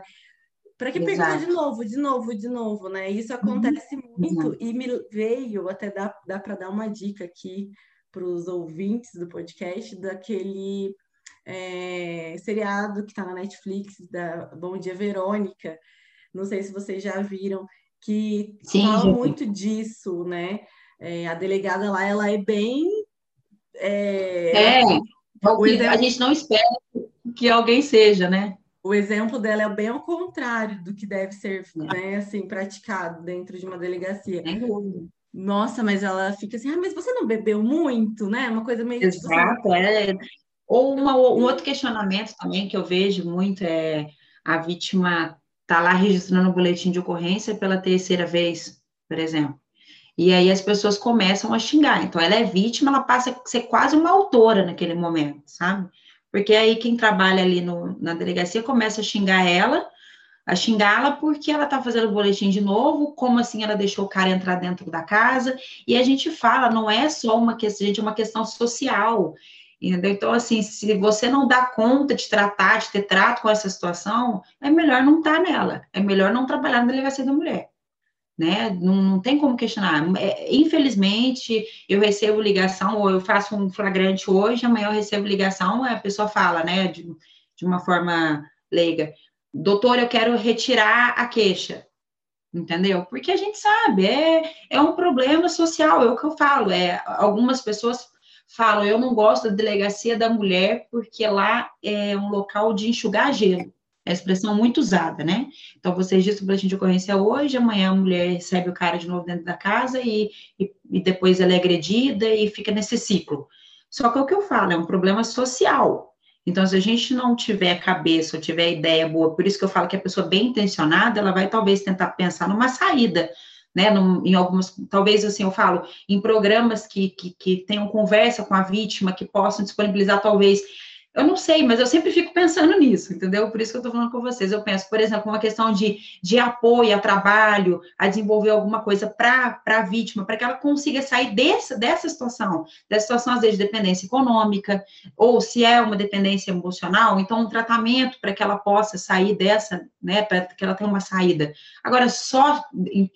Para que perguntar de novo, de novo, de novo, né? Isso uhum. acontece uhum. muito e me veio até dá, dá para dar uma dica aqui para os ouvintes do podcast daquele é, seriado que está na Netflix da Bom Dia Verônica, não sei se vocês já viram, que Sim, fala muito disso, né? É, a delegada lá, ela é bem. É, é exemplo... a gente não espera que alguém seja, né? O exemplo dela é bem ao contrário do que deve ser né, assim, praticado dentro de uma delegacia. Nossa, mas ela fica assim, ah, mas você não bebeu muito, né? Uma coisa meio. Tipo assim, Exato, tipo, é. Ou uma, um outro questionamento também que eu vejo muito é a vítima tá lá registrando o boletim de ocorrência pela terceira vez, por exemplo. E aí as pessoas começam a xingar. Então, ela é vítima, ela passa a ser quase uma autora naquele momento, sabe? Porque aí quem trabalha ali no, na delegacia começa a xingar ela, a xingá-la porque ela tá fazendo o boletim de novo, como assim ela deixou o cara entrar dentro da casa, e a gente fala, não é só uma questão, gente, é uma questão social, entendeu? Então, assim, se você não dá conta de tratar, de ter trato com essa situação, é melhor não estar tá nela, é melhor não trabalhar na delegacia da mulher né? Não, não tem como questionar. É, infelizmente, eu recebo ligação, ou eu faço um flagrante hoje, amanhã eu recebo ligação, a pessoa fala, né, de, de uma forma leiga, doutor, eu quero retirar a queixa, entendeu? Porque a gente sabe, é, é um problema social, é o que eu falo, é, algumas pessoas falam, eu não gosto da delegacia da mulher porque lá é um local de enxugar gelo. É a expressão muito usada, né? Então, você registra o boletim de ocorrência hoje, amanhã a mulher recebe o cara de novo dentro da casa e, e, e depois ela é agredida e fica nesse ciclo. Só que é o que eu falo, é um problema social. Então, se a gente não tiver cabeça ou tiver ideia boa, por isso que eu falo que a pessoa bem intencionada, ela vai talvez tentar pensar numa saída, né? Num, em algumas, talvez assim, eu falo, em programas que, que, que tenham conversa com a vítima, que possam disponibilizar talvez eu não sei, mas eu sempre fico pensando nisso, entendeu? Por isso que eu estou falando com vocês. Eu penso, por exemplo, uma questão de, de apoio a trabalho, a desenvolver alguma coisa para a vítima, para que ela consiga sair dessa, dessa situação, dessa situação, às vezes, de dependência econômica, ou se é uma dependência emocional, então um tratamento para que ela possa sair dessa, né, para que ela tenha uma saída. Agora, só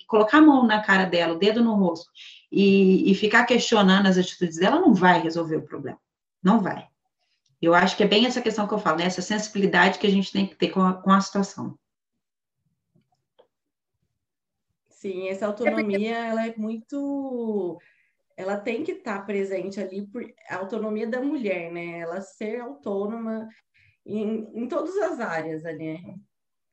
colocar a mão na cara dela, o dedo no rosto, e, e ficar questionando as atitudes dela, não vai resolver o problema. Não vai. Eu acho que é bem essa questão que eu falo, né? essa sensibilidade que a gente tem que ter com a, com a situação. Sim, essa autonomia, ela é muito... Ela tem que estar presente ali, por a autonomia da mulher, né? Ela ser autônoma em, em todas as áreas, né?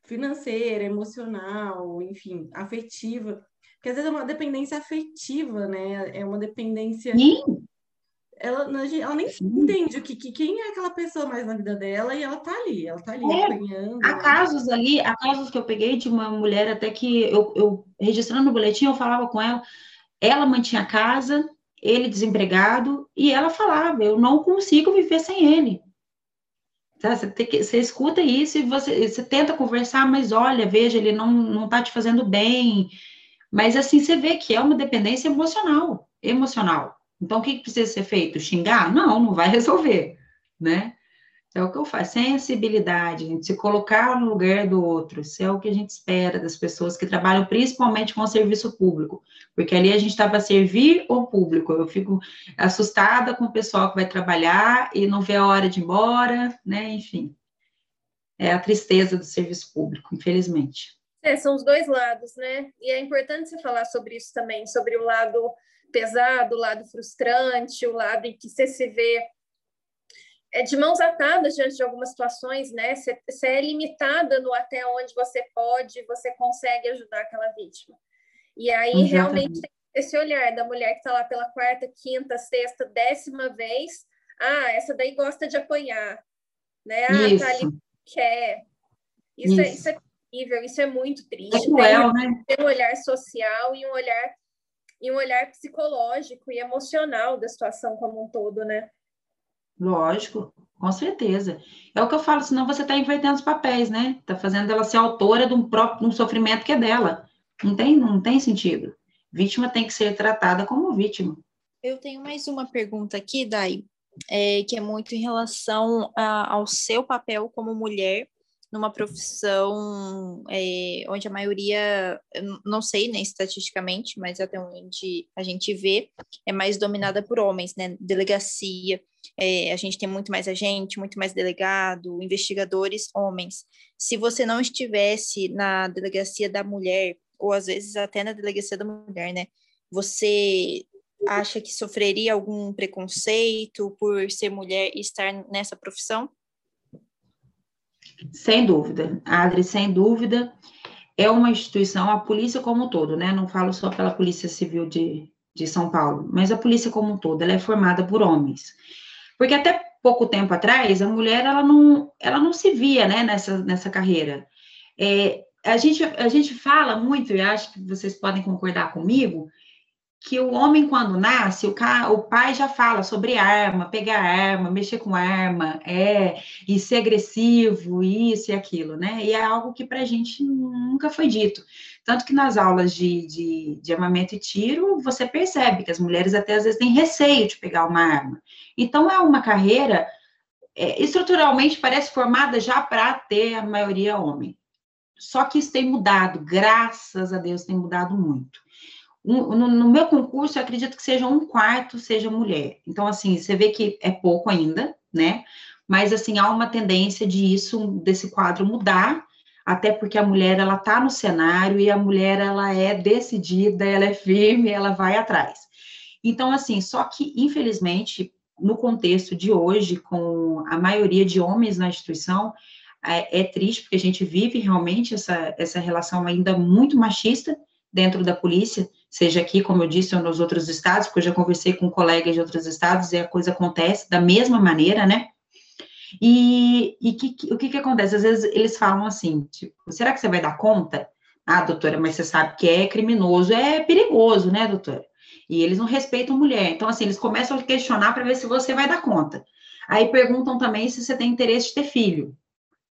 Financeira, emocional, enfim, afetiva. Porque às vezes é uma dependência afetiva, né? É uma dependência... Sim ela, ela nem Sim. entende o que, que, quem é aquela pessoa mais na vida dela e ela tá ali, ela tá ali é, acompanhando. Há casos ali, há casos que eu peguei de uma mulher até que eu, eu registrando no boletim, eu falava com ela, ela mantinha a casa, ele desempregado, e ela falava, eu não consigo viver sem ele. Tá? Você, que, você escuta isso e você, você tenta conversar, mas olha, veja, ele não, não tá te fazendo bem. Mas assim, você vê que é uma dependência emocional, emocional. Então, o que precisa ser feito? Xingar? Não, não vai (laughs) resolver, né? É o que eu faço, sensibilidade, gente, se colocar no lugar do outro, isso é o que a gente espera das pessoas que trabalham principalmente com o serviço público, porque ali a gente está para servir o público. Eu fico assustada com o pessoal que vai trabalhar e não vê a hora de ir embora, né? Enfim, é a tristeza do serviço público, infelizmente. É, são os dois lados, né? E é importante você falar sobre isso também, sobre o lado pesado, o lado frustrante, o lado em que você se vê é, de mãos atadas diante de algumas situações, né? Você, você é limitada no até onde você pode, você consegue ajudar aquela vítima. E aí Exatamente. realmente esse olhar da mulher que está lá pela quarta, quinta, sexta, décima vez, ah, essa daí gosta de apanhar, né? Ah, isso. tá ali quer. Isso, isso. É, isso é terrível, isso é muito triste. É cruel, né? Tem um olhar social e um olhar e um olhar psicológico e emocional da situação como um todo, né? Lógico, com certeza. É o que eu falo, senão você está invertendo os papéis, né? Está fazendo ela ser autora de um próprio de um sofrimento que é dela. Não tem, não tem sentido. Vítima tem que ser tratada como vítima. Eu tenho mais uma pergunta aqui, Dai, é, que é muito em relação a, ao seu papel como mulher numa profissão é, onde a maioria, não sei né, estatisticamente, mas até onde a gente vê, é mais dominada por homens, né? Delegacia, é, a gente tem muito mais agente, muito mais delegado, investigadores, homens. Se você não estivesse na delegacia da mulher, ou às vezes até na delegacia da mulher, né? Você acha que sofreria algum preconceito por ser mulher e estar nessa profissão? Sem dúvida, Adri, sem dúvida, é uma instituição, a polícia como um todo, né? Não falo só pela Polícia Civil de, de São Paulo, mas a polícia como um todo, ela é formada por homens. Porque até pouco tempo atrás, a mulher, ela não, ela não se via, né, nessa, nessa carreira. É, a, gente, a gente fala muito, e acho que vocês podem concordar comigo, que o homem, quando nasce, o, ca... o pai já fala sobre arma, pegar arma, mexer com arma, é, e ser agressivo, isso e aquilo, né? E é algo que para a gente nunca foi dito. Tanto que nas aulas de, de, de armamento e tiro, você percebe que as mulheres até às vezes têm receio de pegar uma arma. Então, é uma carreira, é, estruturalmente, parece formada já para ter a maioria homem. Só que isso tem mudado, graças a Deus, tem mudado muito no, no, meu concurso, eu acredito que seja um quarto seja mulher. Então, assim, você vê que é pouco ainda, né? Mas, assim, há uma tendência de isso, desse quadro mudar, até porque a mulher, ela tá no cenário e a mulher, ela é decidida, ela é firme, ela vai atrás. Então, assim, só que, infelizmente, no contexto de hoje, com a maioria de homens na instituição, é, é triste, porque a gente vive realmente essa, essa relação ainda muito machista dentro da polícia, seja aqui, como eu disse, ou nos outros estados, porque eu já conversei com colegas de outros estados e a coisa acontece da mesma maneira, né? E, e que, o que, que acontece? Às vezes eles falam assim, tipo, será que você vai dar conta? Ah, doutora, mas você sabe que é criminoso, é perigoso, né, doutora? E eles não respeitam mulher. Então, assim, eles começam a questionar para ver se você vai dar conta. Aí perguntam também se você tem interesse de ter filho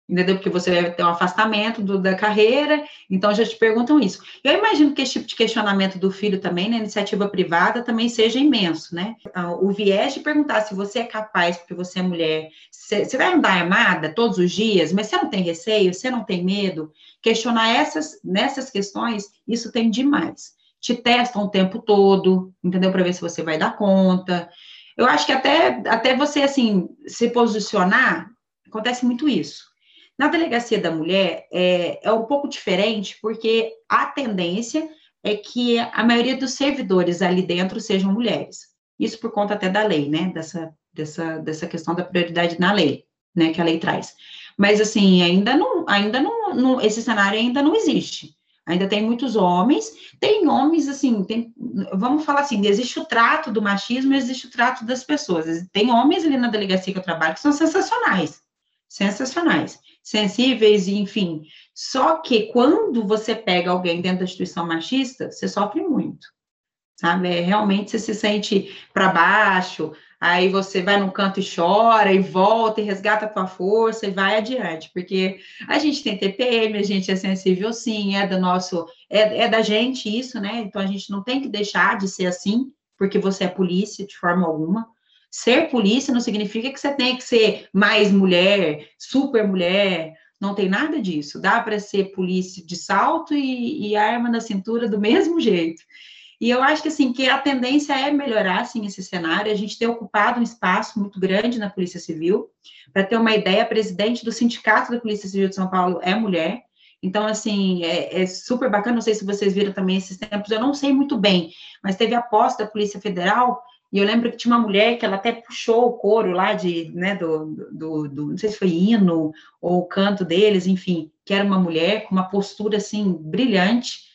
entendeu? Porque você deve ter um afastamento do, da carreira, então já te perguntam isso. Eu imagino que esse tipo de questionamento do filho também, na iniciativa privada, também seja imenso, né? Então, o viés de perguntar se você é capaz, porque você é mulher, você, você vai andar armada todos os dias, mas você não tem receio, você não tem medo? Questionar essas, nessas questões, isso tem demais. Te testam o tempo todo, entendeu? Para ver se você vai dar conta. Eu acho que até, até você, assim, se posicionar, acontece muito isso na delegacia da mulher é, é um pouco diferente, porque a tendência é que a maioria dos servidores ali dentro sejam mulheres. Isso por conta até da lei, né? Dessa, dessa, dessa questão da prioridade na lei, né? Que a lei traz. Mas assim, ainda não, ainda não, não esse cenário ainda não existe. Ainda tem muitos homens, tem homens assim, tem, vamos falar assim, existe o trato do machismo, existe o trato das pessoas. Tem homens ali na delegacia que eu trabalho que são sensacionais, sensacionais sensíveis, enfim. Só que quando você pega alguém dentro da instituição machista, você sofre muito, sabe? É, realmente você se sente para baixo, aí você vai num canto e chora, e volta, e resgata a tua força, e vai adiante, porque a gente tem TPM, a gente é sensível sim, é do nosso, é, é da gente isso, né? Então a gente não tem que deixar de ser assim, porque você é polícia de forma alguma. Ser polícia não significa que você tem que ser mais mulher, super mulher, não tem nada disso. Dá para ser polícia de salto e, e, arma na cintura do mesmo jeito. E eu acho que assim que a tendência é melhorar assim, esse cenário. A gente tem ocupado um espaço muito grande na Polícia Civil. Para ter uma ideia, a presidente do Sindicato da Polícia Civil de São Paulo é mulher. Então, assim, é, é, super bacana. Não sei se vocês viram também esses tempos, eu não sei muito bem, mas teve a posse da Polícia Federal e eu lembro que tinha uma mulher que ela até puxou o coro lá de, né, do, do, do, não sei se foi hino ou canto deles, enfim, que era uma mulher com uma postura, assim, brilhante.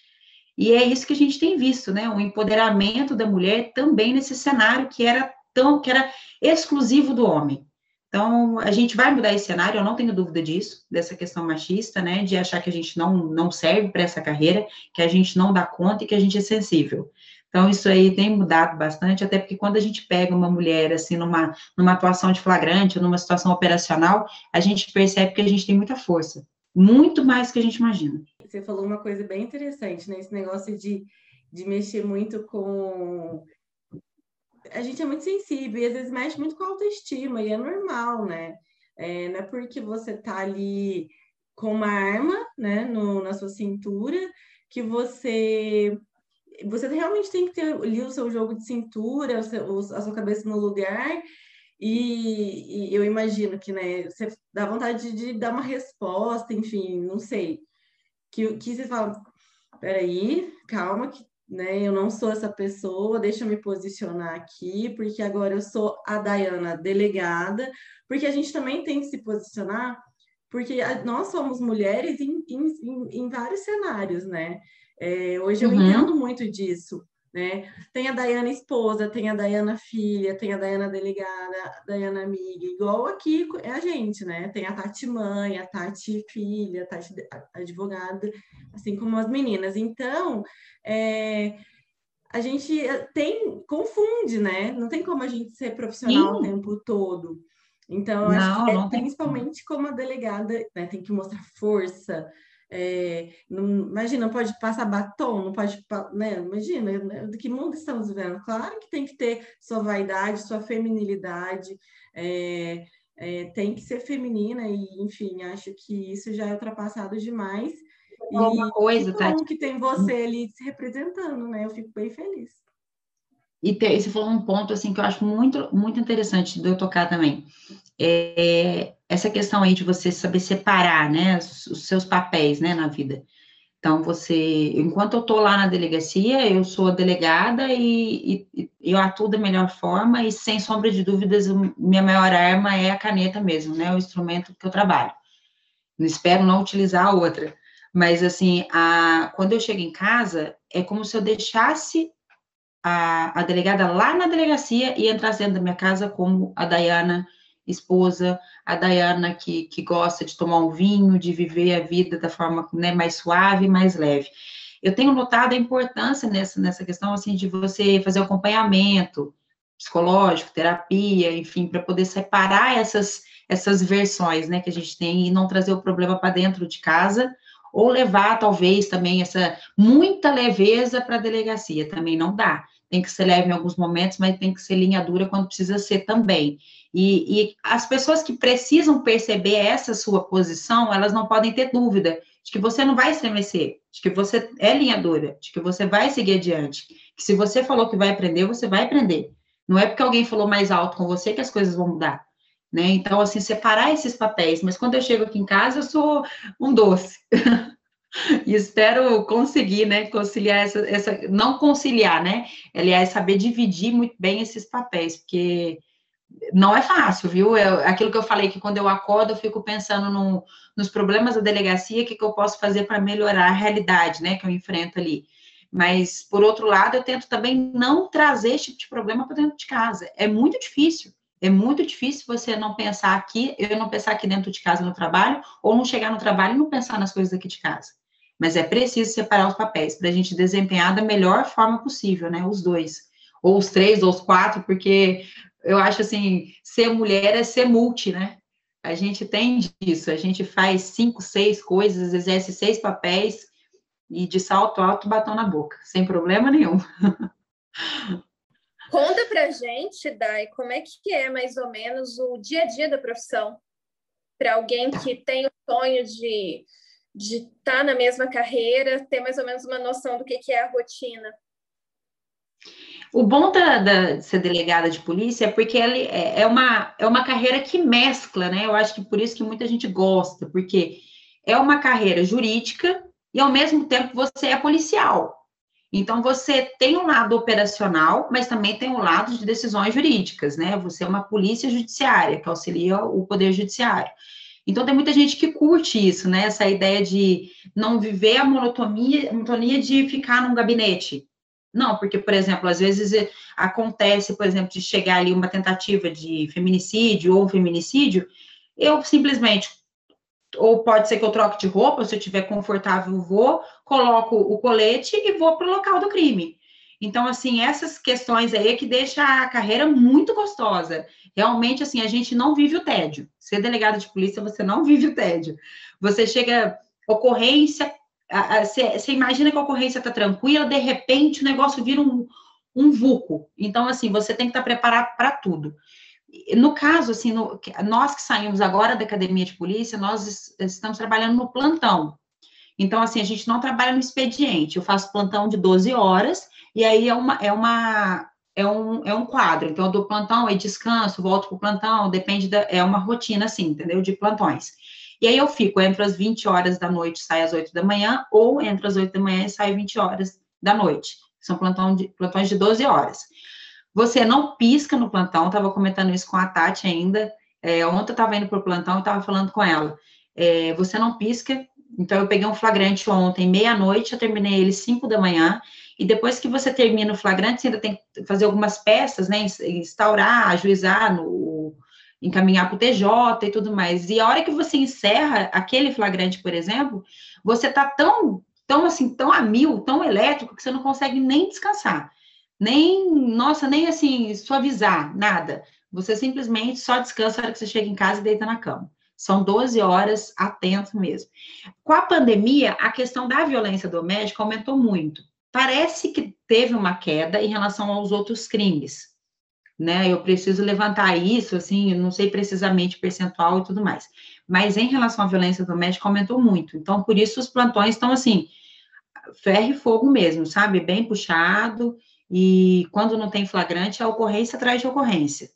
E é isso que a gente tem visto, né, o empoderamento da mulher também nesse cenário que era tão, que era exclusivo do homem. Então, a gente vai mudar esse cenário, eu não tenho dúvida disso, dessa questão machista, né, de achar que a gente não, não serve para essa carreira, que a gente não dá conta e que a gente é sensível. Então, isso aí tem mudado bastante, até porque quando a gente pega uma mulher, assim, numa, numa atuação de flagrante, numa situação operacional, a gente percebe que a gente tem muita força, muito mais que a gente imagina. Você falou uma coisa bem interessante, né? Esse negócio de, de mexer muito com. A gente é muito sensível e às vezes mexe muito com a autoestima, e é normal, né? É, não é porque você tá ali com uma arma, né, no, na sua cintura, que você você realmente tem que ter ali o seu jogo de cintura, seu, a sua cabeça no lugar, e, e, eu imagino que, né, você dá vontade de, dar uma resposta, enfim, não sei. Que, que você fala, peraí, calma, que né? Eu não sou essa pessoa, deixa eu me posicionar aqui, porque agora eu sou a Dayana delegada, porque a gente também tem que se posicionar, porque nós somos mulheres em, em, em vários cenários, né? É, hoje eu uhum. entendo muito disso, né? Tem a Dayana esposa, tem a Dayana filha, tem a Dayana delegada, a Dayana amiga, igual aqui é a gente, né? Tem a Tati mãe, a Tati filha, a Tati advogada, assim como as meninas. Então, é, a gente tem, confunde, né? Não tem como a gente ser profissional Sim. o tempo todo. Então, não, acho que é, principalmente como a delegada né, tem que mostrar força, é, não, imagina, não pode passar batom, não pode, né? Imagina, né? do que mundo estamos vivendo? Claro que tem que ter sua vaidade, sua feminilidade, é, é, tem que ser feminina, e enfim, acho que isso já é ultrapassado demais. E uma coisa, que bom que tem você ali se representando, né? Eu fico bem feliz. E você falou um ponto assim que eu acho muito, muito interessante de eu tocar também. É, essa questão aí de você saber separar, né, os, seus papéis, né, na vida. Então, você, enquanto eu estou lá na delegacia, eu sou a delegada e, e, e, eu atuo da melhor forma e, sem sombra de dúvidas, minha maior arma é a caneta mesmo, né, o instrumento que eu trabalho. Não espero não utilizar a outra. Mas, assim, a, quando eu chego em casa, é como se eu deixasse a, a delegada lá na delegacia e entrasse dentro da minha casa como a Dayana esposa, a Dayana que, que gosta de tomar um vinho, de viver a vida da forma né, mais suave, mais leve. Eu tenho notado a importância nessa, nessa questão, assim, de você fazer acompanhamento psicológico, terapia, enfim, para poder separar essas, essas versões, né, que a gente tem e não trazer o problema para dentro de casa, ou levar, talvez, também essa muita leveza para a delegacia, também não dá. Tem que ser leve em alguns momentos, mas tem que ser linha dura quando precisa ser também. E, e, as pessoas que precisam perceber essa sua posição, elas não podem ter dúvida de que você não vai estremecer, de que você é linha dura, de que você vai seguir adiante. Que se você falou que vai aprender, você vai aprender. Não é porque alguém falou mais alto com você que as coisas vão mudar. Né? Então, assim, separar esses papéis. Mas quando eu chego aqui em casa, eu sou um doce. (laughs) e espero conseguir, né, conciliar essa, essa, não conciliar, né, aliás, saber dividir muito bem esses papéis, porque não é fácil, viu? É aquilo que eu falei que quando eu acordo eu fico pensando no, nos problemas da delegacia, o que, que eu posso fazer para melhorar a realidade, né, que eu enfrento ali. Mas, por outro lado, eu tento também não trazer esse tipo de problema para dentro de casa. É muito difícil. É muito difícil você não pensar aqui, eu não pensar aqui dentro de casa no trabalho, ou não chegar no trabalho e não pensar nas coisas aqui de casa. Mas é preciso separar os papéis para a gente desempenhar da melhor forma possível, né? Os dois. Ou os três, ou os quatro, porque eu acho assim, ser mulher é ser multi, né? A gente tem disso, a gente faz cinco, seis coisas, exerce seis papéis e de salto alto batom na boca, sem problema nenhum. (laughs) Conta pra gente, Dai, como é que é mais ou menos o dia a dia da profissão para alguém que tem o sonho de de estar tá na mesma carreira, ter mais ou menos uma noção do que, que é a rotina. O bom da, da, ser delegada de polícia é porque ela é, é, uma, é uma carreira que mescla, né? Eu acho que por isso que muita gente gosta, porque é uma carreira jurídica e ao mesmo tempo você é policial. Então você tem um lado operacional, mas também tem um lado de decisões jurídicas, né? Você é uma polícia judiciária que auxilia o poder judiciário. Então tem muita gente que curte isso, né? Essa ideia de não viver a monotonia, monotonia de ficar num gabinete, não, porque, por exemplo, às vezes eh, acontece, por exemplo, de chegar ali uma tentativa de feminicídio ou feminicídio, eu simplesmente, ou pode ser que eu troque de roupa, se eu estiver confortável, vou, coloco o colete e vou para o local do crime. Então, assim, essas questões aí é que deixa a carreira muito gostosa. Realmente, assim, a gente não vive o tédio. Ser delegado de polícia, você não vive o tédio. Você chega, ocorrência, você imagina que a ocorrência está tranquila, de repente o negócio vira um, um vulco. Então, assim, você tem que estar tá preparado para tudo. no caso, assim, no, nós que saímos agora da academia de polícia, nós estamos trabalhando no plantão. Então, assim, a gente não trabalha no expediente. Eu faço plantão de 12 horas, e aí é uma, é uma, é um, é um quadro. Então, eu dou plantão, aí descanso, volto para o plantão, depende da. É uma rotina, assim, entendeu? De plantões. E aí eu fico entre as 20 horas da noite, sai às 8 da manhã, ou entre as 8 da manhã e sai 20 horas da noite. São plantão de, plantões de 12 horas. Você não pisca no plantão, estava comentando isso com a Tati ainda. É, ontem eu estava indo para o plantão e estava falando com ela. É, você não pisca, então eu peguei um flagrante ontem, meia-noite, eu terminei ele 5 da manhã, e depois que você termina o flagrante, você ainda tem que fazer algumas peças, né? Instaurar, ajuizar, no, encaminhar para o TJ e tudo mais. E a hora que você encerra aquele flagrante, por exemplo, você está tão, tão assim, tão a mil, tão elétrico, que você não consegue nem descansar. Nem, nossa, nem assim, suavizar, nada. Você simplesmente só descansa na hora que você chega em casa e deita na cama. São 12 horas atento mesmo. Com a pandemia, a questão da violência doméstica aumentou muito. Parece que teve uma queda em relação aos outros crimes, né? Eu preciso levantar isso, assim, não sei precisamente percentual e tudo mais. Mas em relação à violência doméstica, aumentou muito. Então, por isso os plantões estão assim, ferro e fogo mesmo, sabe? Bem puxado. E quando não tem flagrante, é ocorrência atrás de ocorrência.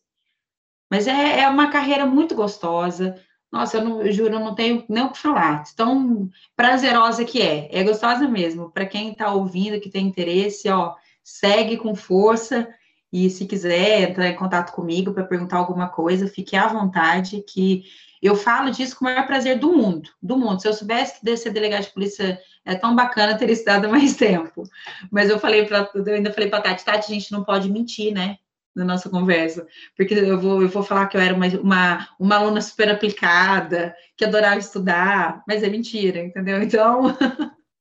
Mas é, é uma carreira muito gostosa. Nossa, eu, não, eu juro, eu não tenho nem o que falar. Tão prazerosa que é. É gostosa mesmo. Para quem está ouvindo, que tem interesse, ó, segue com força. E se quiser entrar em contato comigo para perguntar alguma coisa, fique à vontade, que eu falo disso com o maior prazer do mundo, do mundo. Se eu soubesse que ser delegado de polícia é tão bacana, teria (laughs) estado mais tempo. Mas eu falei para eu ainda falei para Tati, Tati, a gente não pode mentir, né? Na nossa conversa, porque eu vou, eu vou falar que eu era uma, uma, uma aluna super aplicada, que adorava estudar, mas é mentira, entendeu? (laughs) Então,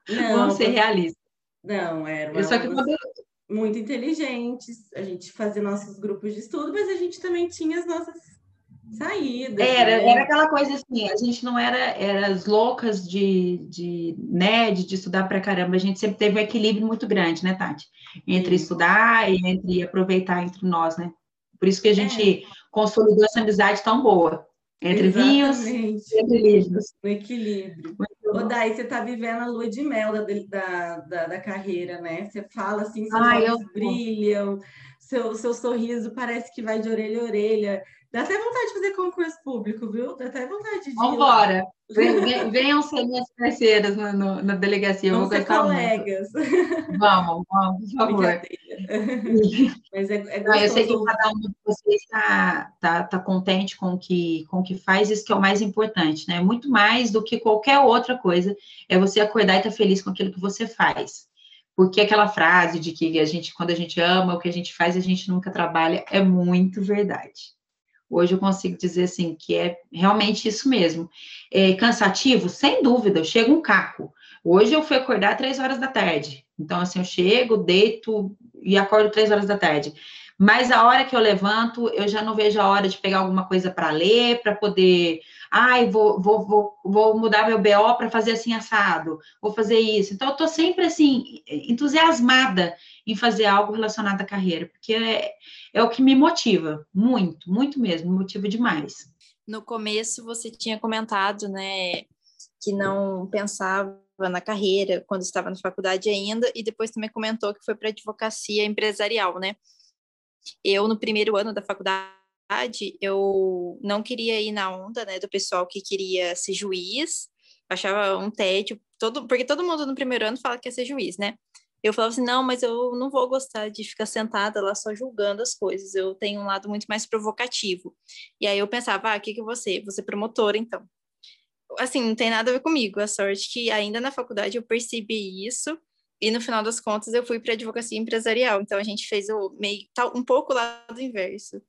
não, vamos ser realistas. Não, era uma só que quando, muito inteligentes, a gente fazia nossos grupos de estudo, mas a gente também tinha as nossas saídas. Era, né? era aquela coisa assim, a gente não era, era as loucas de, de, né, de, de estudar para caramba, a gente sempre teve um equilíbrio muito grande, né, Tati? Entre Sim. estudar e entre aproveitar entre nós, né? Por isso que a gente é. consolidou essa amizade tão boa. Entre Exatamente. vinhos e entre livros. O equilíbrio. Ô, Dai, você está vivendo a lua de mel da, da, da, da, carreira, né? Você fala assim, seus Ai, olhos eu... brilham, seu, seu sorriso parece que vai de orelha a orelha. Dá até vontade de fazer concurso público, viu? Dá até vontade de. Vambora! (laughs) Venham ser minhas parceiras no, no, na delegacia. Vamos ser colegas. Muito. Vamos, vamos, por favor. Mas é, é Não, eu sei que cada um de vocês está tá, tá contente com que, o com que faz, isso que é o mais importante, né? Muito mais do que qualquer outra coisa, é você acordar e estar tá feliz com aquilo que você faz. Porque aquela frase de que a gente, quando a gente ama o que a gente faz, a gente nunca trabalha, é muito verdade. Hoje eu consigo dizer assim que é realmente isso mesmo. É cansativo, sem dúvida, chego um caco. Hoje eu fui acordar três horas da tarde. Então, assim, eu chego, deito e acordo três horas da tarde. Mas a hora que eu levanto, eu já não vejo a hora de pegar alguma coisa para ler, para poder. Ai, vou, vou, vou, vou mudar meu BO para fazer assim assado, vou fazer isso. Então, eu estou sempre assim, entusiasmada em fazer algo relacionado à carreira, porque é, é o que me motiva, muito, muito mesmo, me motiva demais. No começo, você tinha comentado, né, que não pensava na carreira quando estava na faculdade ainda, e depois também comentou que foi para advocacia empresarial, né? Eu, no primeiro ano da faculdade, eu não queria ir na onda, né, do pessoal que queria ser juiz, achava um tédio, todo, porque todo mundo no primeiro ano fala que quer ser juiz, né? Eu falava assim, não, mas eu não vou gostar de ficar sentada lá só julgando as coisas, eu tenho um lado muito mais provocativo. E aí eu pensava, ah, o que que você? Você promotora, então. Assim, não tem nada a ver comigo, a sorte que ainda na faculdade eu percebi isso, e no final das contas eu fui para advocacia empresarial, então a gente fez o meio tá um pouco lá do inverso.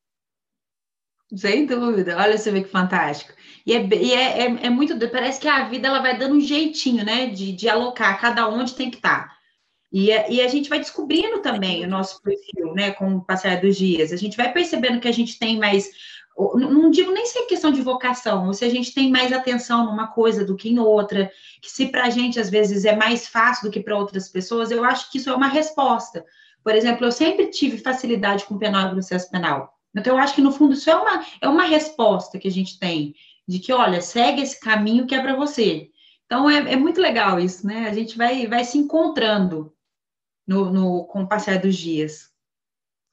Sem dúvida, olha você vê que fantástico. E, é, e é, é, é, muito, parece que a vida ela vai dando um jeitinho, né, de, de alocar cada onde tem que estar. Tá. E, e a gente vai descobrindo também o nosso perfil, né, com o passar dos dias. A gente vai percebendo que a gente tem mais não digo nem se é questão de vocação, ou se a gente tem mais atenção numa coisa do que em outra, que se para a gente às vezes é mais fácil do que para outras pessoas, eu acho que isso é uma resposta. Por exemplo, eu sempre tive facilidade com penal e processo penal, Então, eu acho que, no fundo, isso é uma, é uma resposta que a gente tem, de que, olha, segue esse caminho que é para você. Então, é, é muito legal isso, né? A gente vai, vai se encontrando no, no, com o passar dos dias.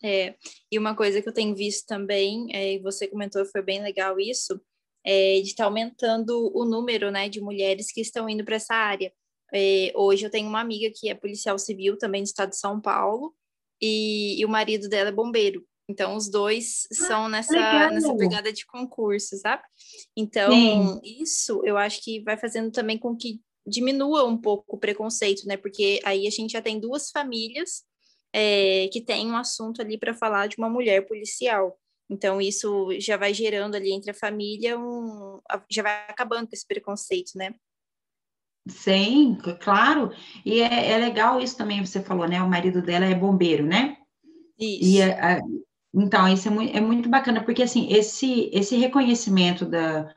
É, e uma coisa que eu tenho visto também, é, e você comentou, foi bem legal isso, é, de estar tá aumentando o número né, de mulheres que estão indo para essa área. É, hoje eu tenho uma amiga que é policial civil também do estado de São Paulo, e, e o marido dela é bombeiro. Então, os dois ah, são nessa, nessa pegada de concurso, sabe? Então, Sim. isso eu acho que vai fazendo também com que diminua um pouco o preconceito, né? Porque aí a gente já tem duas famílias é, que têm um assunto ali para falar de uma mulher policial. Então, isso já vai gerando ali entre a família um. já vai acabando com esse preconceito, né? Sim, claro. E é, é legal isso também, você falou, né? O marido dela é bombeiro, né? Isso. E a, a, então, isso é muito, é muito bacana, porque assim, esse, esse reconhecimento da.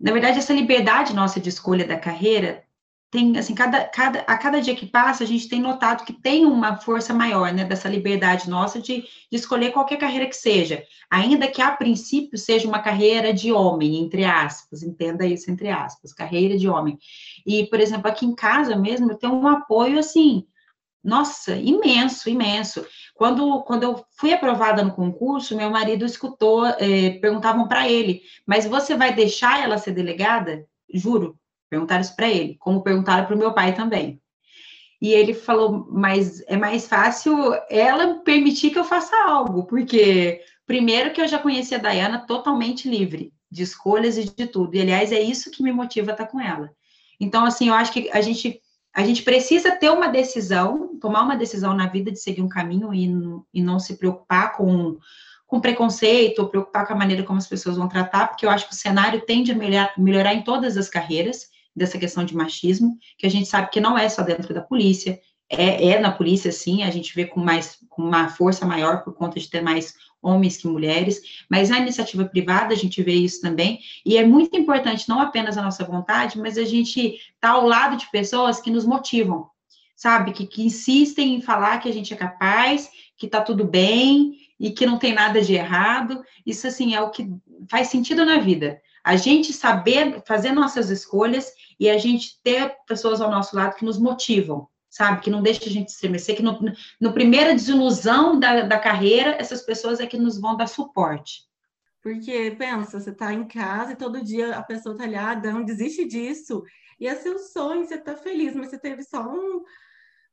Na verdade, essa liberdade nossa de escolha da carreira tem, assim, cada, cada, a cada dia que passa, a gente tem notado que tem uma força maior, né, dessa liberdade nossa de, de escolher qualquer carreira que seja, ainda que a princípio seja uma carreira de homem, entre aspas, entenda isso, entre aspas, carreira de homem. E, por exemplo, aqui em casa mesmo, eu tenho um apoio, assim, nossa, imenso, imenso. Quando, quando eu fui aprovada no concurso, meu marido escutou, eh, perguntavam para ele, mas você vai deixar ela ser delegada? Juro, Perguntaram isso para ele, como perguntaram para o meu pai também. E ele falou, mas é mais fácil ela permitir que eu faça algo, porque primeiro que eu já conheci a Dayana totalmente livre de escolhas e de tudo. E aliás, é isso que me motiva a estar com ela. Então, assim, eu acho que a gente a gente precisa ter uma decisão, tomar uma decisão na vida de seguir um caminho e, e não se preocupar com, com preconceito, ou preocupar com a maneira como as pessoas vão tratar, porque eu acho que o cenário tende a melhorar, melhorar em todas as carreiras, dessa questão de machismo, que a gente sabe que não é só dentro da polícia, é, é na polícia, sim, a gente vê com mais com uma força maior por conta de ter mais homens que mulheres, mas na iniciativa privada a gente vê isso também, e é muito importante não apenas a nossa vontade, mas a gente tá ao lado de pessoas que nos motivam, sabe, que, que insistem em falar que a gente é capaz, que tá tudo bem e que não tem nada de errado. Isso assim é o que faz sentido na vida. A gente saber fazer nossas escolhas e a gente ter pessoas ao nosso lado que nos motivam, sabe? Que não deixa a gente estremecer, que no, no primeira desilusão da, da carreira, essas pessoas é que nos vão dar suporte. Porque, pensa, você está em casa e todo dia a pessoa está ali, ah, não, desiste disso. E é seu sonho, você está feliz, mas você teve só um,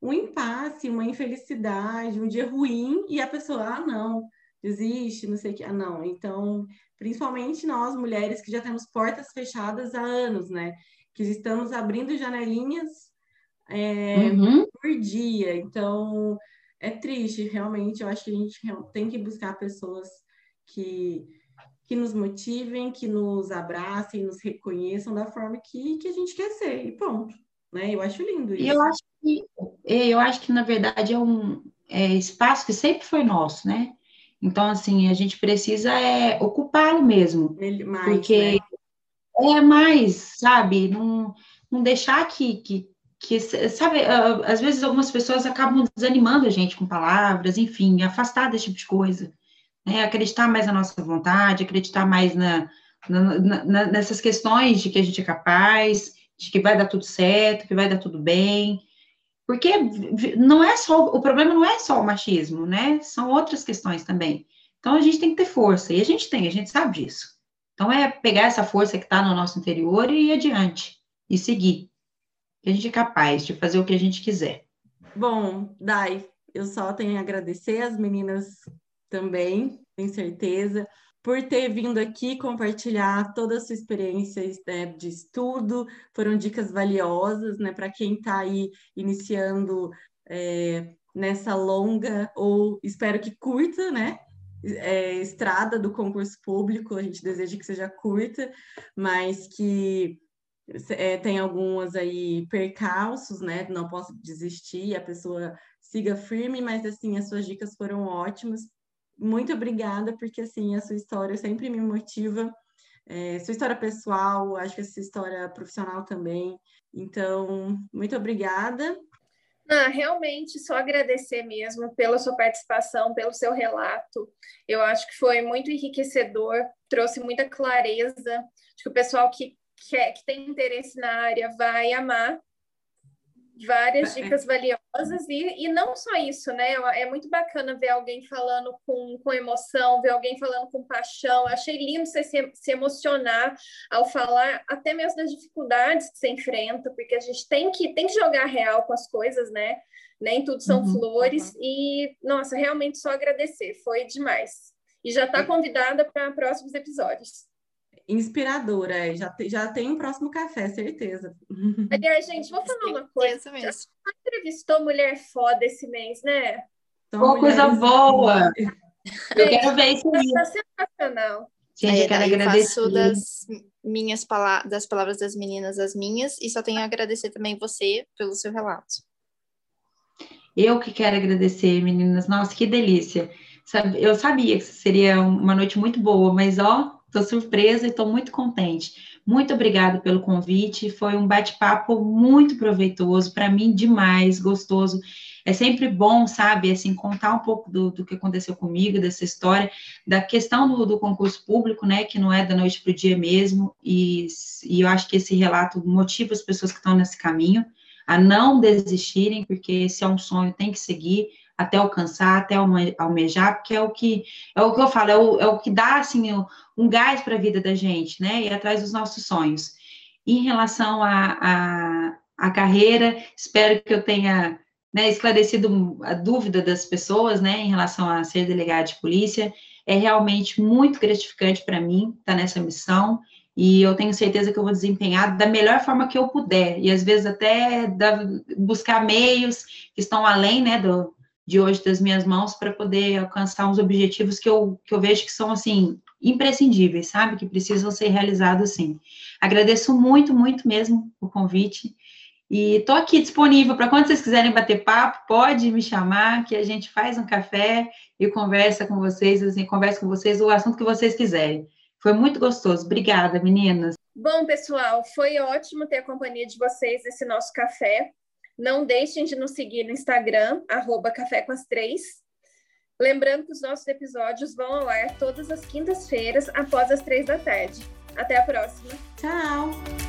um impasse, uma infelicidade, um dia ruim, e a pessoa, ah, não, desiste, não sei o que. Ah, não. Então, principalmente nós, mulheres, que já temos portas fechadas há anos, né? que estamos abrindo janelinhas é, uhum. por dia. Então, é triste, realmente. Eu acho que a gente tem que buscar pessoas que, que nos motivem, que nos abracem, nos reconheçam da forma que, que a gente quer ser, e ponto. Né? Eu acho lindo isso. Eu acho que, eu acho que na verdade, é um é, espaço que sempre foi nosso, né? Então, assim, a gente precisa é, ocupá-lo mesmo. Mais, porque né? é mais, sabe? Não, não deixar que, que, que, sabe, às vezes algumas pessoas acabam desanimando a gente com palavras, enfim, afastar desse tipo de coisa. Né? Acreditar mais na nossa vontade, acreditar mais na, na, na, nessas questões de que a gente é capaz, de que vai dar tudo certo, que vai dar tudo bem. Porque não é só, o problema não é só o machismo, né? São outras questões também. Então a gente tem que ter força, e a gente tem, a gente sabe disso. Então, é pegar essa força que está no nosso interior e ir adiante, e seguir. Que a gente é capaz de fazer o que a gente quiser. Bom, Dai, eu só tenho a agradecer as meninas também, tenho certeza, por ter vindo aqui compartilhar toda a sua experiência né, de estudo. Foram dicas valiosas, né, para quem está aí iniciando é, nessa longa, ou espero que curta, né, é, estrada do concurso público, a gente deseja que seja curta, mas que é, tem algumas aí percalços, né? Não posso desistir, a pessoa siga firme, mas assim, as suas dicas foram ótimas. Muito obrigada, porque assim, a sua história sempre me motiva. É, sua história pessoal, acho que essa história profissional também. Então, muito obrigada. Ah, realmente, só agradecer mesmo pela sua participação, pelo seu relato. Eu acho que foi muito enriquecedor, trouxe muita clareza. Acho que o pessoal que quer, que tem interesse na área vai amar várias é. dicas valiosas e, e não só isso, né? É muito bacana ver alguém falando com, com emoção, ver alguém falando com paixão. Achei lindo você se, se emocionar ao falar até mesmo das dificuldades que você enfrenta, porque a gente tem que, tem que jogar real com as coisas, né? Nem tudo são uhum, flores. Uhum. E, nossa, realmente só agradecer, foi demais. E já está convidada para próximos episódios inspiradora. É. Já, te, já tem um próximo café, certeza. Aliás, gente, vou falar uma coisa. Mesmo. Você entrevistou mulher foda esse mês, né? São coisa boa! Eu quero ver isso. Está sensacional. Gente, eu quero agradecer. Eu das minhas palavras, das palavras das meninas, as minhas, e só tenho a agradecer também você pelo seu relato. Eu que quero agradecer, meninas. Nossa, que delícia. Eu sabia que seria uma noite muito boa, mas ó, Estou surpresa e estou muito contente. Muito obrigada pelo convite. Foi um bate-papo muito proveitoso, para mim, demais, gostoso. É sempre bom, sabe, assim, contar um pouco do, do que aconteceu comigo, dessa história, da questão do, do concurso público, né, que não é da noite para o dia mesmo, e, e eu acho que esse relato motiva as pessoas que estão nesse caminho a não desistirem, porque se é um sonho, tem que seguir até alcançar, até almejar, porque é o que é o que eu falo, é o, é o que dá assim um gás para a vida da gente, né? E atrás dos nossos sonhos. Em relação à a, carreira, espero que eu tenha né, esclarecido a dúvida das pessoas, né, em relação a ser delegado de polícia. É realmente muito gratificante para mim estar nessa missão e eu tenho certeza que eu vou desempenhar da melhor forma que eu puder, e às vezes até da, buscar meios que estão além, né, do, de hoje das minhas mãos para poder alcançar uns objetivos que eu, que eu vejo que são, assim, imprescindíveis, sabe? Que precisam ser realizados, sim. Agradeço muito, muito mesmo o convite. E estou aqui disponível para quando vocês quiserem bater papo, pode me chamar, que a gente faz um café e conversa com vocês, assim, conversa com vocês o assunto que vocês quiserem. Foi muito gostoso. Obrigada, meninas. Bom, pessoal, foi ótimo ter a companhia de vocês nesse nosso café. Não deixem de nos seguir no Instagram, arroba Café com as Três. Lembrando que os nossos episódios vão ao ar todas as quintas-feiras, após as três da tarde. Até a próxima. Tchau!